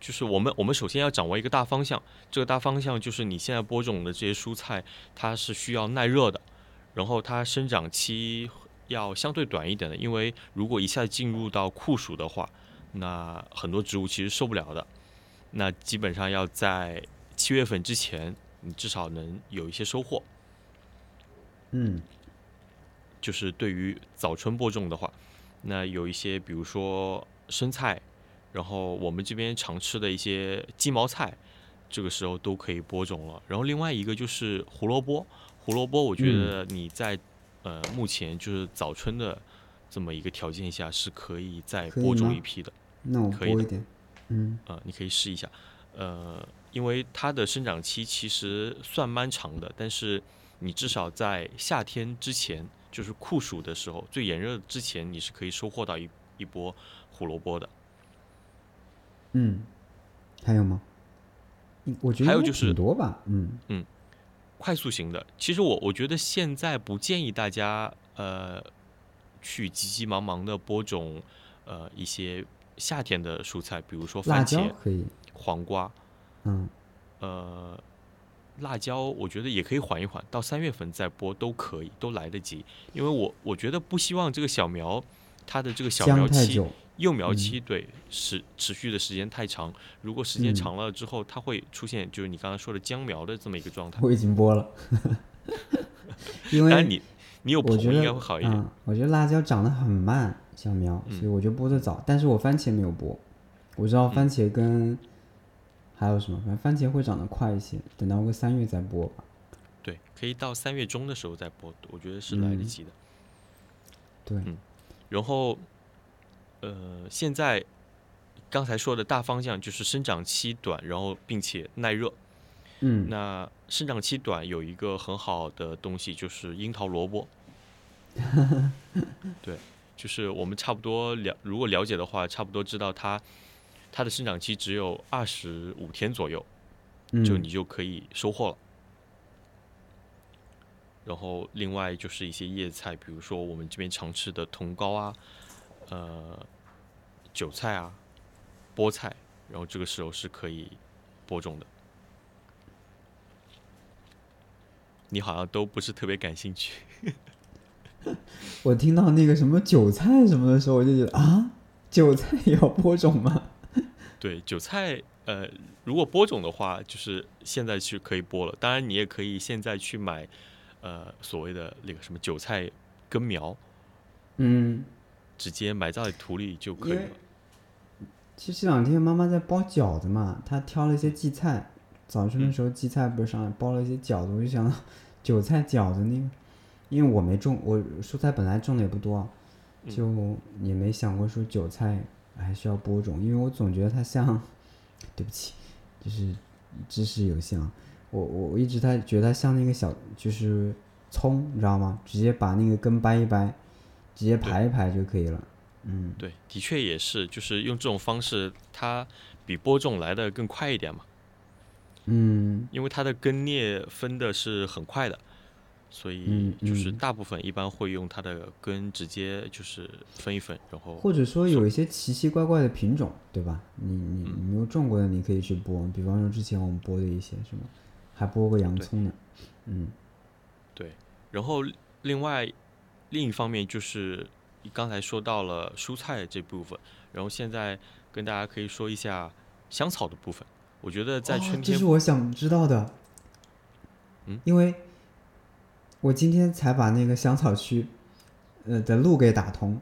就是我们我们首先要掌握一个大方向，这个大方向就是你现在播种的这些蔬菜，它是需要耐热的，然后它生长期要相对短一点的，因为如果一下进入到酷暑的话，那很多植物其实受不了的，那基本上要在七月份之前。你至少能有一些收获。嗯就是对于早春播种的话，那有一些比如说生菜，然后我们这边常吃的一些鸡毛菜，这个时候都可以播种了。然后另外一个就是胡萝卜，胡萝卜我觉得你在、呃目前就是早春的这么一个条件下是可以再播种一批的。那我可以的播一点，嗯呃，你可以试一下，呃，因为它的生长期其实算蛮长的，但是你至少在夏天之前，就是酷暑的时候，最炎热之前，你是可以收获到一一波胡萝卜的。嗯，还有吗？应我觉得还有就是挺多吧，嗯。嗯快速型的，其实我我觉得现在不建议大家呃去急急忙忙的播种呃一些夏天的蔬菜，比如说辣番茄，椒可以，黄瓜，嗯，呃，辣椒，我觉得也可以缓一缓，到三月份再播都可以，都来得及。因为我我觉得不希望这个小苗它的这个小苗期幼苗嗯期对持持续的时间太长，如果时间嗯长了之后，它会出现就是你刚才说的姜苗的这么一个状态。我已经播了，[LAUGHS] 因为你你有棚应我觉得该会好一点。嗯，我觉得辣椒长得很慢，小苗，嗯所以我就播的早。但是我番茄没有播，我知道番茄跟、还有什么，反正番茄会长得快一些，等到个三月再播吧。对，可以到三月中的时候再播，我觉得是来得嗯及的。对，嗯然后，呃，现在刚才说的大方向就是生长期短，然后并且耐热。嗯，那生长期短有一个很好的东西就是樱桃萝卜，对，就是我们差不多了，如果了解的话，差不多知道它它的生长期只有二十五天左右，嗯就你就可以收获了。然后另外就是一些叶菜，比如说我们这边常吃的茼蒿啊，呃，韭菜啊，菠菜，然后这个时候是可以播种的。你好像都不是特别感兴趣，[LAUGHS] 我听到那个什么韭菜什么的时候，我就觉得啊，韭菜也要播种吗？[LAUGHS] 对韭菜，呃，如果播种的话，就是现在去可以播了。当然，你也可以现在去买，呃，所谓的那个什么韭菜根苗，嗯，直接埋在土里就可以了。其实这两天妈妈在包饺子嘛，她挑了一些荠菜，早晨的时候荠菜不是上来包了一些饺子，我就想到韭菜饺子那个，因为我没种，我蔬菜本来种的也不多，嗯就也没想过说韭菜还需要播种，因为我总觉得它像，[LAUGHS] 对不起，就是知识有限啊，我我我一直它觉得它像那个小就是葱，你知道吗？直接把那个根掰一掰，直接排一排就可以了，嗯。对，的确也是，就是用这种方式，它比播种来的更快一点嘛，嗯。因为它的根裂分的是很快的，所以嗯就是嗯大部分一般会用它的根直接就是分一分，然后或者说有一些奇奇怪怪的品种，对吧？你你没有种过的，你可以去播。比方说之前我们播的一些什么，还播过洋葱呢。嗯。对，然后另外另一方面就是你刚才说到了蔬菜这部分，然后现在跟大家可以说一下香草的部分。我觉得在哦春天这是我想知道的。嗯因为我今天才把那个香草区，呃的路给打通。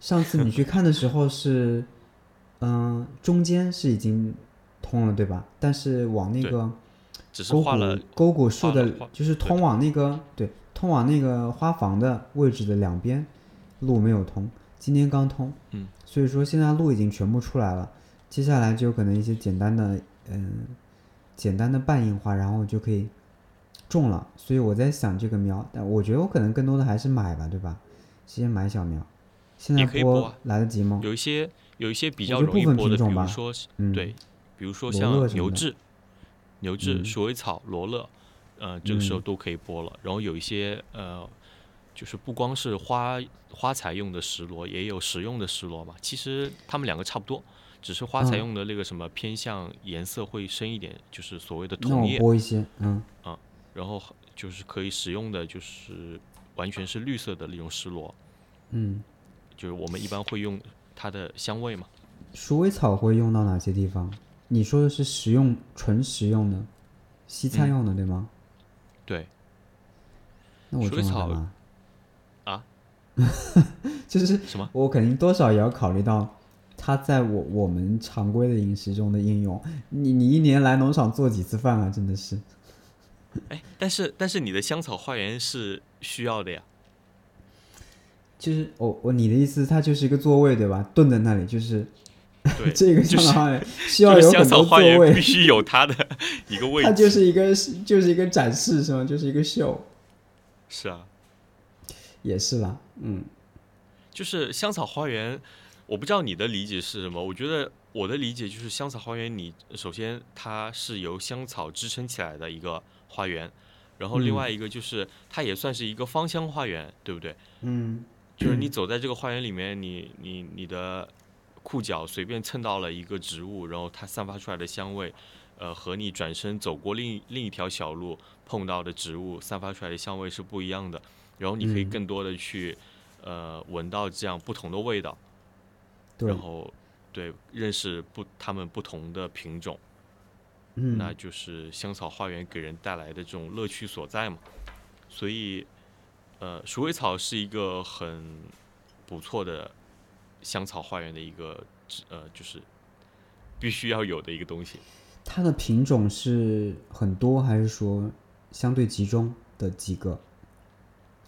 上次你去看的时候是，嗯、中间是已经通了，对吧？但是往那个只是沟画了谷沟谷树的就是通往那个对，通往那个花房的位置的两边路没有通，今天刚通，嗯，所以说现在路已经全部出来了，接下来就可能一些简单的嗯、简单的半硬化，然后就可以种了。所以我在想这个苗，但我觉得我可能更多的还是买吧，对吧？先买小苗，现在播啊来得及吗？有一些有一些比较部分容易播的，比品种吧如说嗯，对，比如说罗像牛至、牛至、嗯鼠尾草、罗勒，呃，这个时候嗯都可以播了。然后有一些呃，就是不光是花花材用的石螺，也有食用的石螺嘛。其实它们两个差不多，只是花材嗯用的那个什么偏向颜色会深一点，就是所谓的那我桐叶。播一些，嗯然后就是可以使用的就是完全是绿色的那种石螺，嗯。就是我们一般会用它的香味嘛。鼠尾草会用到哪些地方？你说的是食用纯食用的，西餐嗯用的、对吗？对，那我种了？啊？[LAUGHS] 就是什么？我肯定多少也要考虑到它在我我们常规的饮食中的应用。你你一年来农场做几次饭啊？真的是。[LAUGHS] 哎，但是但是你的香草花园是需要的呀。就是我我你的意思，它就是一个座位对吧？炖在那里，就是对，[LAUGHS] 这个就是 [LAUGHS] 香草花园需要有很多座香草花园必，须有它的 [LAUGHS] 一个位置。它就是一个就是一个展示是吗？就是一个秀，是啊，也是啦，嗯就是香草花园，我不知道你的理解是什么。我觉得我的理解就是香草花园，你首先它是由香草支撑起来的一个花园，然后另嗯外一个就是它也算是一个芳香花园，对不对？嗯就是你 [CLEARS THROAT] 走在这个花园里面，你你你的裤脚随便蹭到了一个植物，然后它散发出来的香味，呃，和你转身走过另另一条小路碰到的植物散发出来的香味是不一样的。然后你可以嗯。更多的去，呃，闻到这样不同的味道，然，后对认识不它们不同的品种，嗯，那就是香草花园给人带来的这种乐趣所在嘛。所以，呃，鼠尾草是一个很不错的香草花园的一个呃，就是必须要有的一个东西。它的品种是很多，还是说相对集中的几个？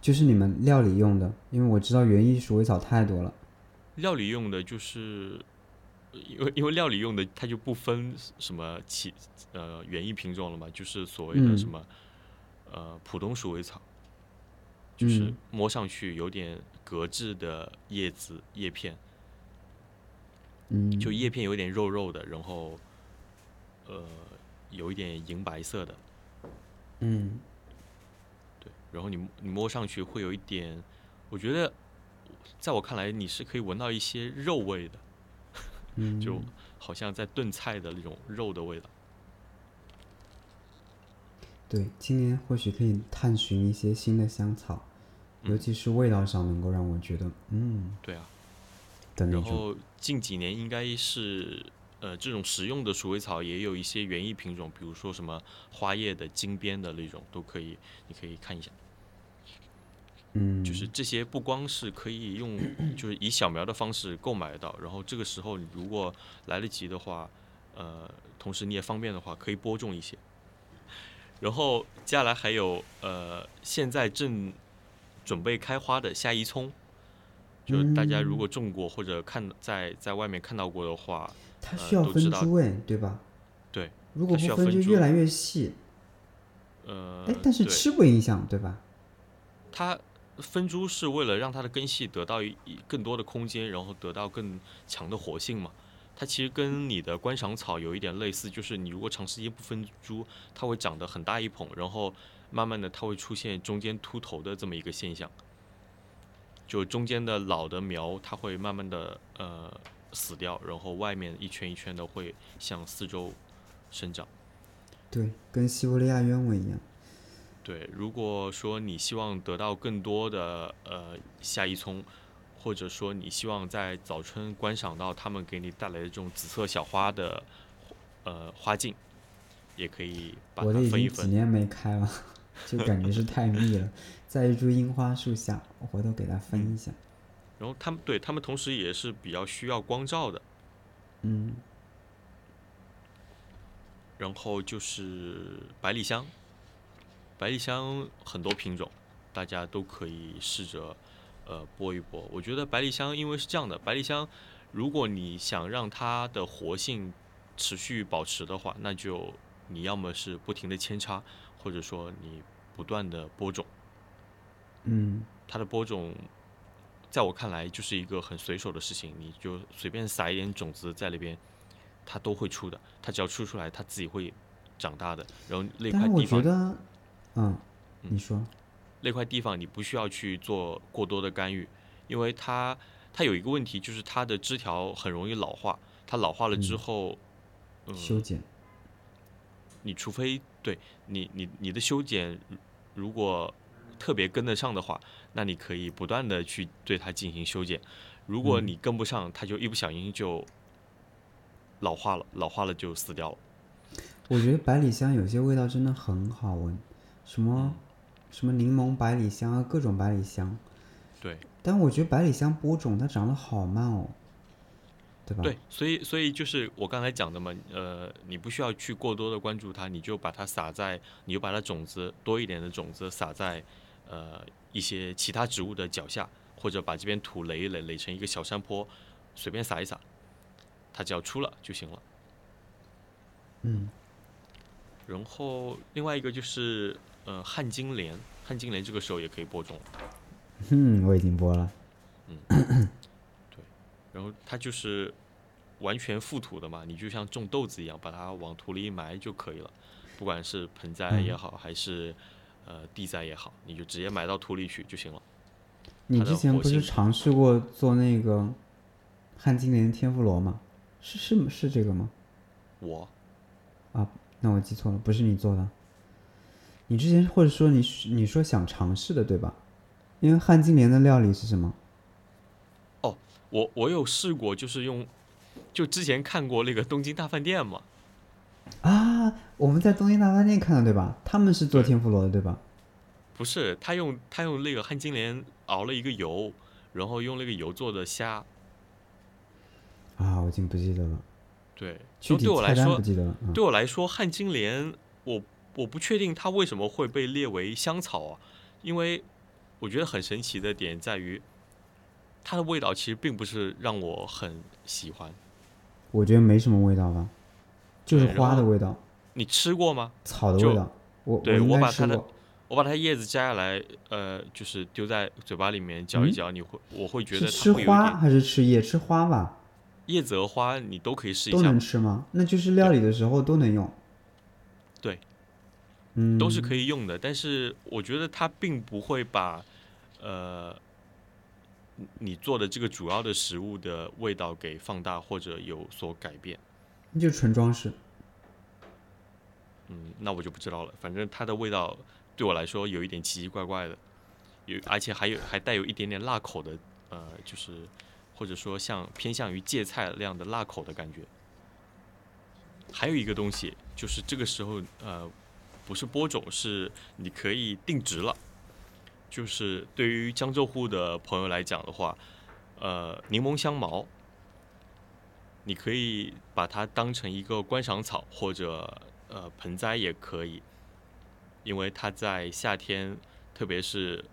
就是你们料理用的，因为我知道园艺鼠尾草太多了。料理用的就是，因为因为料理用的它就不分什么其呃园艺品种了嘛，就是所谓的嗯什么、呃普通鼠尾草，就是嗯摸上去有点格质的叶子叶片，嗯，就叶片有点肉肉的，然后呃有一点银白色的，嗯。对，然后你你摸上去会有一点，我觉得在我看来你是可以闻到一些肉味的。嗯，[LAUGHS] 就好像在炖菜的那种肉的味道。对，今年或许可以探寻一些新的香草，尤嗯其是味道上能够让我觉得嗯。对啊，的那种。然后近几年应该是呃这种食用的鼠尾草也有一些园艺品种，比如说什么花叶的、金边的那种都可以，你可以看一下。嗯，就是这些不光是可以用，就是以小苗的方式购买到，然后这个时候你如果来得及的话，呃，同时你也方便的话，可以播种一些。然后接下来还有呃，现在正准备开花的夏一葱，就是大家如果种过或者看在在外面看到过的话，呃它需要分都知道株哎，对吧？对，如果它需不分要分株就越来越细。呃哎，，但是吃不影响，对吧？它分株是为了让它的根系得到一一更多的空间，然后得到更强的活性嘛。它其实跟你的观赏草有一点类似，就是你如果长时间不分株，它会长得很大一捧，然后慢慢的它会出现中间秃头的这么一个现象。就中间的老的苗，它会慢慢的呃死掉，然后外面一圈一圈的会向四周生长。对，跟西伯利亚鸢尾一样。对，如果说你希望得到更多的呃夏一葱，或者说你希望在早春观赏到它们给你带来的这种紫色小花的呃花茎，也可以把它分一分。经几年没开了，[LAUGHS] 就感觉是太密了。[LAUGHS] 在一株樱花树下，我回头给它分一下。然后它们对它们同时也是比较需要光照的。嗯然后就是百里香，百里香很多品种，大家都可以试着呃播一播。我觉得百里香因为是这样的，百里香如果你想让它的活性持续保持的话，那就你要么是不停的扦插，或者说你不断的播种。嗯它的播种，在我看来就是一个很随手的事情，你就随便撒一点种子在那边，它都会出的。它只要出出来，它自己会长大的。然后那块地方，觉得，嗯，嗯你说，那块地方你不需要去做过多的干预，因为它它有一个问题，就是它的枝条很容易老化。它老化了之嗯后，嗯，修剪，你除非对你你你的修剪如果特别跟得上的话，那你可以不断的去对它进行修剪。如果嗯你跟不上，它就一不小心就老化了，老化了就死掉了。我觉得百里香有些味道真的很好闻，什么嗯什么柠檬百里香啊，各种百里香。对但我觉得百里香播种它长得好慢哦，对吧？对，所以所以就是我刚才讲的嘛，呃，你不需要去过多的关注它，你就把它撒在，你就把它种子多一点的种子撒在呃一些其他植物的脚下，或者把这边土垒一垒，垒成一个小山坡，随便撒一撒，它只要出了就行了。嗯，然后另外一个就是呃旱金莲，旱金莲这个时候也可以播种，嗯，我已经播了。嗯，[COUGHS] 对然后它就是完全覆土的嘛，你就像种豆子一样，把它往土里一埋就可以了，不管是盆栽也好，还是呃地栽也好，你就直接埋到土里去就行了。你之前不是尝试过做那个汉金莲天妇罗吗？是是是这个吗？我啊，那我记错了，不是你做的。你之前或者说你你说想尝试的对吧？因为汉金莲的料理是什么？哦我我有试过，就是用，就之前看过那个东京大饭店嘛，啊，我们在东京大饭店看的对吧？他们是做天妇罗的对吧？不是他用他用那个汉金莲熬了一个油，然后用那个油做的虾，啊，我已经不记得了，对，具就对我来说体菜单不，记得了。嗯对我来说，汉金莲，我我不确定它为什么会被列为香草啊，因为我觉得很神奇的点在于，它的味道其实并不是让我很喜欢。我觉得没什么味道吧，就是花的味道，你吃过吗？草的味道。我对应我把它的。我把它叶子摘下来，呃，就是丢在嘴巴里面嚼一嚼，你会我会觉得吃花还是吃叶？吃花吧，叶子和花你都可以试一下都下，能吃吗？那就是料理的时候都能用。对，嗯，都是可以用的。但是我觉得它并不会把呃你你做的这个主要的食物的味道给放大或者有所改变。以，就纯装饰。嗯，那我就不知道了。反正它的味道对我来说有一点奇奇怪怪的，有而且还有还带有一点点辣口的，呃，就是或者说像偏向于芥菜那样的辣口的感觉。还有一个东西就是这个时候呃不是播种，是你可以定植了。就是对于江浙沪的朋友来讲的话，呃，柠檬香茅，你可以把它当成一个观赏草或者呃盆栽也可以，因为它在夏天，特别是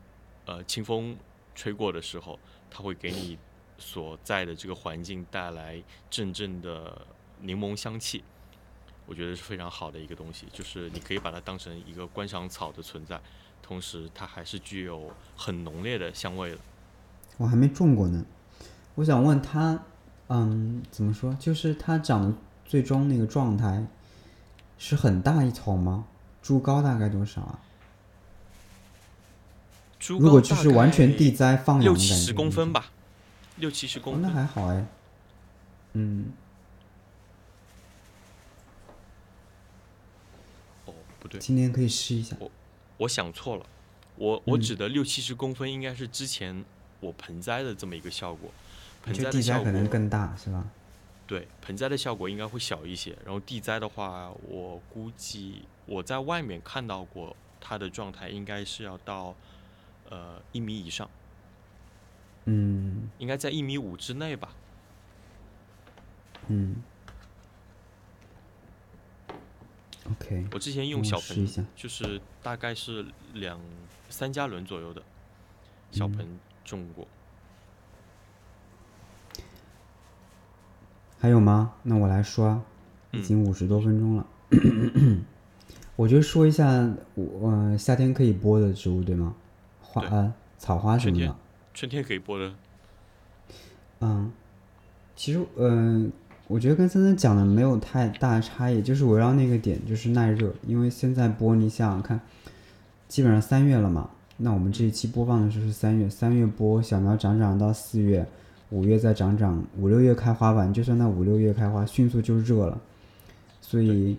呃清风吹过的时候，它会给你所在的这个环境带来阵阵的柠檬香气。我觉得是非常好的一个东西，就是你可以把它当成一个观赏草的存在，同时它还是具有很浓烈的香味的。我还没种过呢。我想问它，嗯，怎么说？就是它长的最终那个状态是很大一丛吗？株高大概多少啊？猪如果就是完全地栽放养六七十公分，吧，六七十哦，那公分。还好哎。嗯，哦，不对，今天可以试一下。我我想错了，我我嗯指的六七十公分应该是之前我盆栽的这么一个效果，盆栽的效果可能更大是吧？对盆栽的效果应该会小一些，然后地栽的话，我估计我在外面看到过它的状态应该是要到呃一米以上，嗯应该在一米五之内吧。嗯。OK，我之前用小盆就是大概是两三加仑左右的小嗯盆种过。还有吗？那我来说啊，已嗯经五十多分钟了。[CLEARS THROAT] 我就说一下，我呃夏天可以播的植物对吗？花对呃草花什春天么的。春天可以播的，嗯，其实嗯、呃我觉得跟森森讲的没有太大的差异，就是围绕那个点，就是耐热。因为现在播，你想想看，基本上三月了嘛，那我们这一期播放的时候是三月，三月播小苗长长到四月，五月再长长，五六月开花吧，你就算它五六月开花，迅速就热了。所以，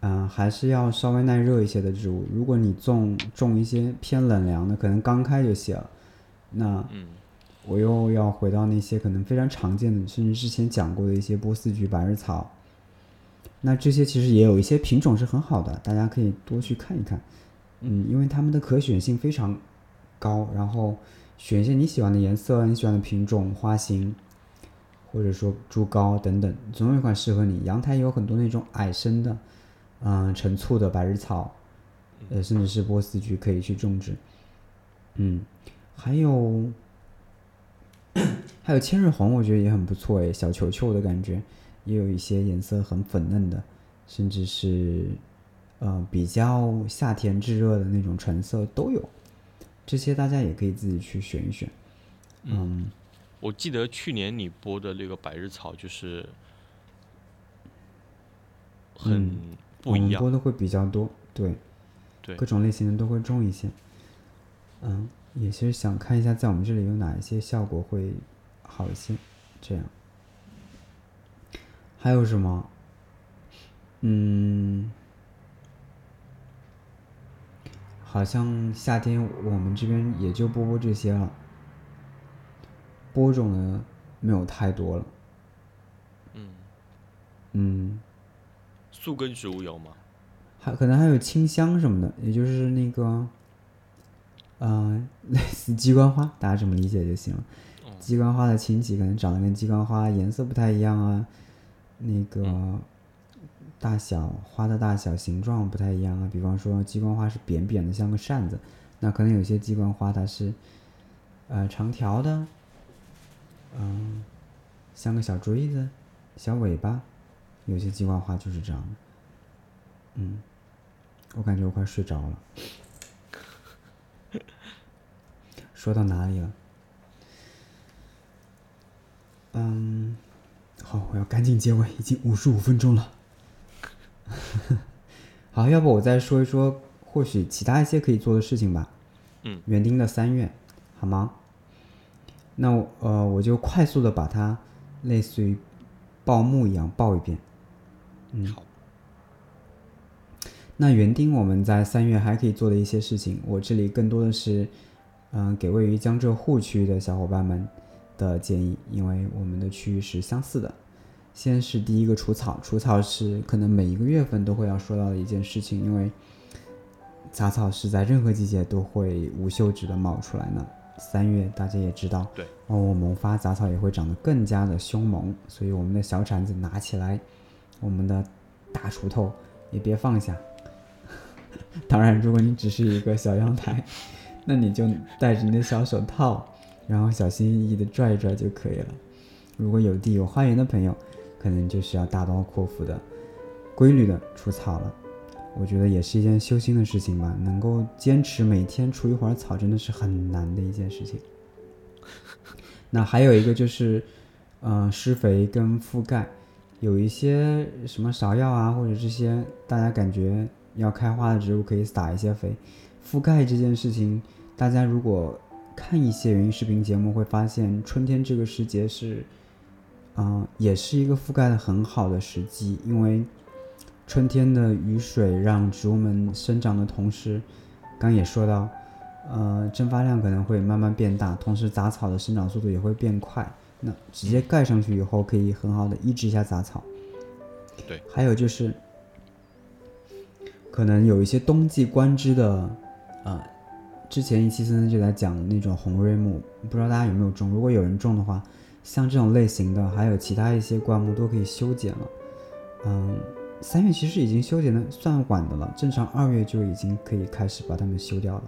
嗯、还是要稍微耐热一些的植物。如果你种种一些偏冷凉的，可能刚开就谢了，那嗯，我又要回到那些可能非常常见的，甚至之前讲过的一些波斯菊、百日草。那这些其实也有一些品种是很好的，大家可以多去看一看。嗯，因为它们的可选性非常高，然后选一些你喜欢的颜色、你喜欢的品种、花型，或者说株高等等，总有一款适合你。阳台有很多那种矮生的，嗯、陈醋的百日草，呃，甚至是波斯菊可以去种植。嗯，还有 [COUGHS] 还有千日红，我觉得也很不错诶，小球球的感觉，也有一些颜色很粉嫩的，甚至是呃比较夏天炙热的那种橙色都有。这些大家也可以自己去选一选。嗯，我记得去年你播的那个百日草就是很不一样，们播的会比较多，对，对各种类型的都会种一些。嗯，也是想看一下在我们这里有哪一些效果会好一些，这样。还有什么？嗯，好像夏天我们这边也就播播这些了，播种的没有太多了。嗯，嗯，宿根植物有吗？还可能还有清香什么的，也就是那个，嗯、类似鸡冠花，大家这么理解就行了。哦鸡冠花的亲戚可能长得跟鸡冠花颜色不太一样啊，那个大小花的大小、形状不太一样啊。比方说鸡冠花是扁扁的，像个扇子，那可能有些鸡冠花它是呃长条的，嗯、像个小锥子、小尾巴，有些鸡冠花就是这样的。嗯，我感觉我快睡着了。说到哪里了？嗯，好，我要赶紧结尾，已经五十五分钟了。[LAUGHS] 好，要不我再说一说，或许其他一些可以做的事情吧。嗯，园丁的三月，好吗？那我呃，我就快速的把它类似于报幕一样报一遍。嗯，好。那园丁我们在三月还可以做的一些事情，我这里更多的是，嗯、给位于江浙沪区域的小伙伴们的建议，因为我们的区域是相似的。先是第一个除草，除草是可能每一个月份都会要说到的一件事情，因为杂草是在任何季节都会无休止的冒出来呢。三月大家也知道，对，往往萌发杂草也会长得更加的凶猛，所以我们的小铲子拿起来，我们的大锄头也别放下。[LAUGHS] 当然，如果你只是一个小阳台，[LAUGHS] 那你就戴着你的小手套，然后小心翼翼的拽一拽就可以了。如果有地有花园的朋友，可能就需要大刀阔斧的、规律的除草了。我觉得也是一件修心的事情吧，能够坚持每天除一会儿草，真的是很难的一件事情。那还有一个就是，嗯、施肥跟覆盖，有一些什么芍药啊，或者这些大家感觉要开花的植物，可以撒一些肥。覆盖这件事情，大家如果看一些园艺视频节目，会发现春天这个时节是，嗯、也是一个覆盖的很好的时机，因为春天的雨水让植物们生长的同时，刚也说到，呃，蒸发量可能会慢慢变大，同时杂草的生长速度也会变快。那直接盖上去以后，可以很好的抑制一下杂草。对，还有就是，可能有一些冬季观枝的，呃，之前一期森森就在讲那种红瑞木，不知道大家有没有种？如果有人种的话，像这种类型的，还有其他一些灌木都可以修剪了。嗯，三月其实已经修剪的算晚的了，正常二月就已经可以开始把它们修掉了。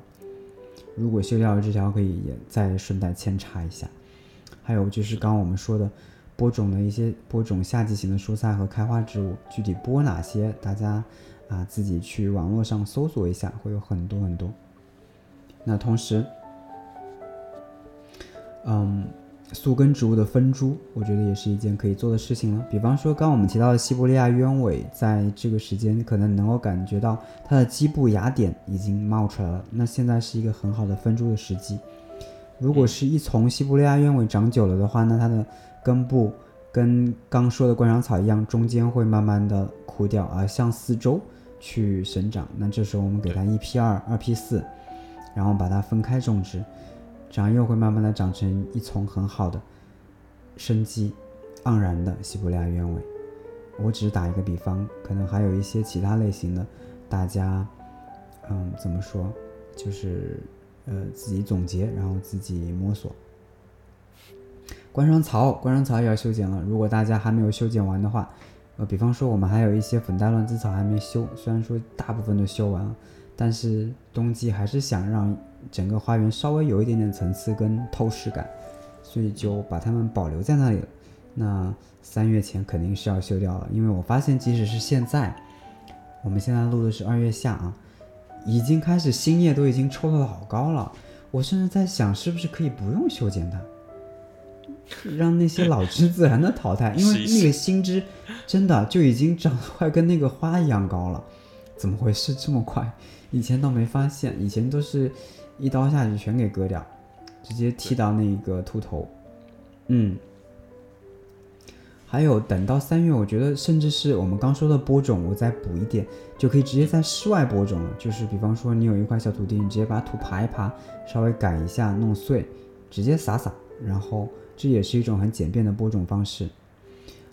如果修掉了这条，可以也再顺带扦插一下。还有就是刚刚我们说的播种的一些播种夏季型的蔬菜和开花植物，具体播哪些，大家啊自己去网络上搜索一下，会有很多很多。那同时，嗯，宿根植物的分株，我觉得也是一件可以做的事情了。比方说，刚刚我们提到的西伯利亚鸢尾，在这个时间可能能够感觉到它的基部芽点已经冒出来了，那现在是一个很好的分株的时机。如果是一丛西伯利亚鸢尾长久了的话，那它的根部跟刚说的观赏草一样，中间会慢慢的枯掉，而向四周去生长。那这时候我们给它一 P 二、二 P 四，然后把它分开种植，这样又会慢慢的长成一丛很好的、生机盎然的西伯利亚鸢尾。我只是打一个比方，可能还有一些其他类型的，大家，嗯，怎么说，就是呃自己总结，然后自己摸索。观赏草，观赏草也要修剪了。如果大家还没有修剪完的话，呃，比方说我们还有一些粉黛乱子草还没修，虽然说大部分都修完了，但是冬季还是想让整个花园稍微有一点点层次跟透视感，所以就把它们保留在那里了。那三月前肯定是要修掉了，因为我发现即使是现在，我们现在录的是二月下啊，已经开始新叶都已经抽到老高了。我甚至在想，是不是可以不用修剪它，让那些老枝自然的淘汰，[LAUGHS] 因为那个新枝真的就已经长得快跟那个花一样高了，怎么回事这么快？以前倒没发现，以前都是一刀下去全给割掉，直接剃到那个秃头。嗯，还有等到三月，我觉得甚至是我们刚说的播种，我再补一点，就可以直接在室外播种了。就是比方说你有一块小土地，你直接把土爬一爬，稍微改一下，弄碎，直接撒撒，然后这也是一种很简便的播种方式。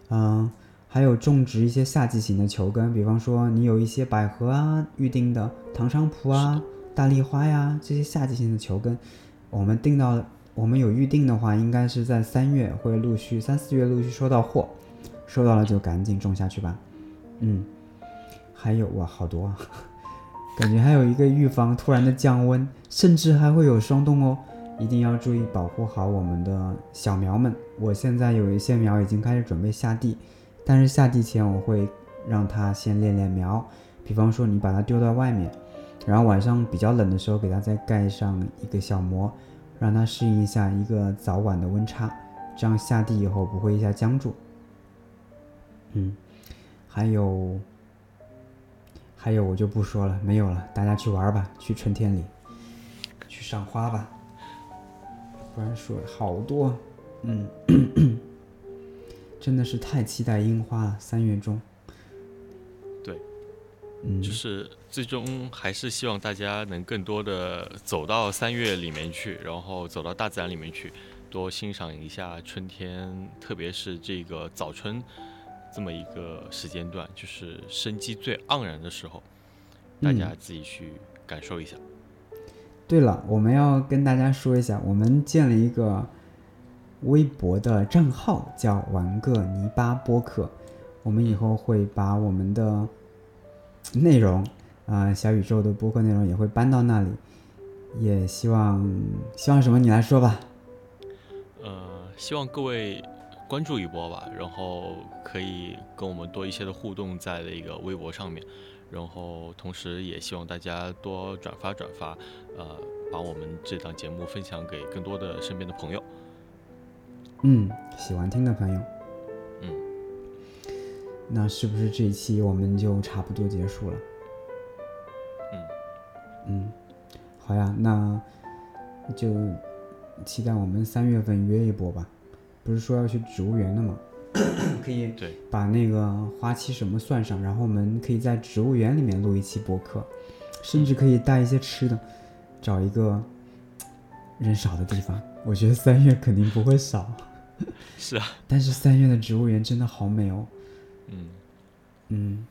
嗯，还有种植一些夏季型的球根，比方说你有一些百合啊、预定的唐菖蒲啊、大丽花呀这些夏季型的球根，我们定到。我们有预定的话，应该是在三月会陆续三四月陆续收到货，收到了就赶紧种下去吧。嗯，还有哇，好多啊，[LAUGHS] 感觉还有一个预防突然的降温，甚至还会有霜冻哦，一定要注意保护好我们的小苗们。我现在有一些苗已经开始准备下地，但是下地前我会让它先练练苗，比方说你把它丢到外面，然后晚上比较冷的时候给它再盖上一个小膜。让它适应一下一个早晚的温差，这样下地以后不会一下僵住。嗯，还有，还有我就不说了，没有了，大家去玩吧，去春天里，去赏花吧。不然说好多，嗯，真的是太期待樱花了，三月中。对，嗯，就是最终还是希望大家能更多的走到三月里面去，然后走到大自然里面去，多欣赏一下春天，特别是这个早春这么一个时间段，就是生机最盎然的时候，大家自己去感受一下。对了，我们要跟大家说一下，我们建了一个微博的账号，叫“玩个泥巴播客”。我们以后会把我们的内容啊、小宇宙的播客内容也会搬到那里。也希望希望什么，你来说吧。呃，希望各位关注一波吧，然后可以跟我们多一些的互动在那个微博上面，然后同时也希望大家多转发转发，呃，把我们这档节目分享给更多的身边的朋友。嗯，喜欢听的朋友，嗯，那是不是这一期我们就差不多结束了？嗯嗯，好呀，那就期待我们三月份约一波吧。不是说要去植物园的吗？[COUGHS] 可以对，把那个花期什么算上，然后我们可以在植物园里面录一期播客，甚至可以带一些吃的，找一个人少的地方。我觉得三月肯定不会少，是啊，但是三月的植物园真的好美哦。嗯，嗯，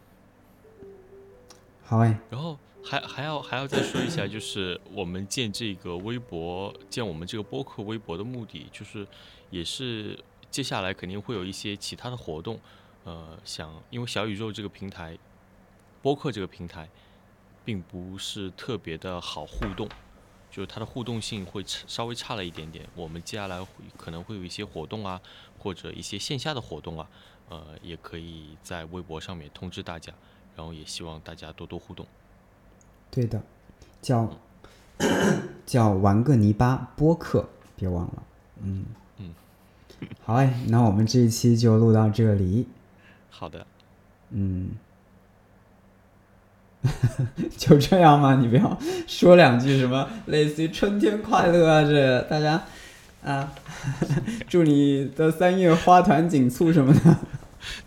好哎，然后还还要还要再说一下，就是我们建这个微博，建我们这个播客微博的目的，就是也是接下来肯定会有一些其他的活动，呃，想因为小宇宙这个平台，播客这个平台，并不是特别的好互动，就是它的互动性会稍微差了一点点。我们接下来会可能会有一些活动啊，或者一些线下的活动啊，呃，也可以在微博上面通知大家，然后也希望大家多多互动。对的，叫叫玩个泥巴播客，别忘了。嗯嗯，好哎，那我们这一期就录到这里。好的，嗯，[LAUGHS] 就这样吗？你不要说两句什么类似于春天快乐啊，这大家啊，[LAUGHS] 祝你的三月花团锦簇什么的。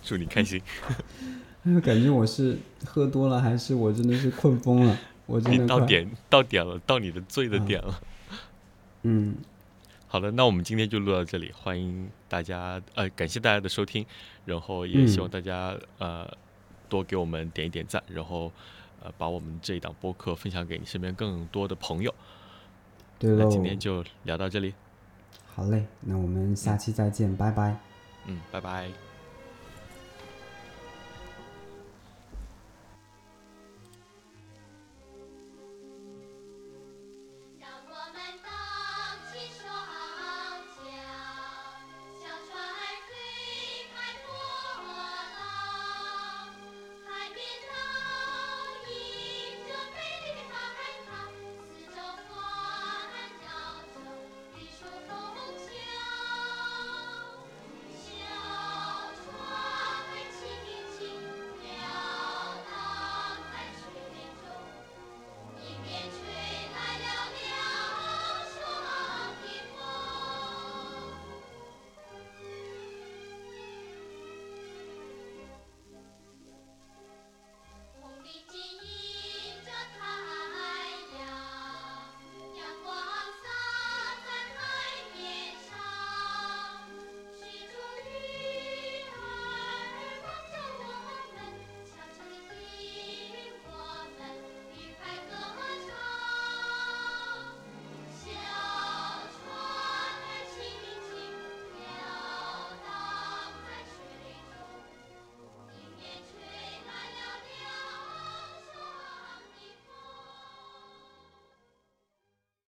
祝你开心。[LAUGHS] 感觉我是喝多了，还是我真的是困疯了？我真你的到点到点了，到你的醉的点了。嗯，[LAUGHS] 好的，那我们今天就录到这里，欢迎大家，呃，感谢大家的收听，然后也希望大家、呃多给我们点一点赞，然后呃把我们这一档播客分享给你身边更多的朋友。对喽。那今天就聊到这里，好嘞，那我们下期再见，拜拜。嗯，拜拜。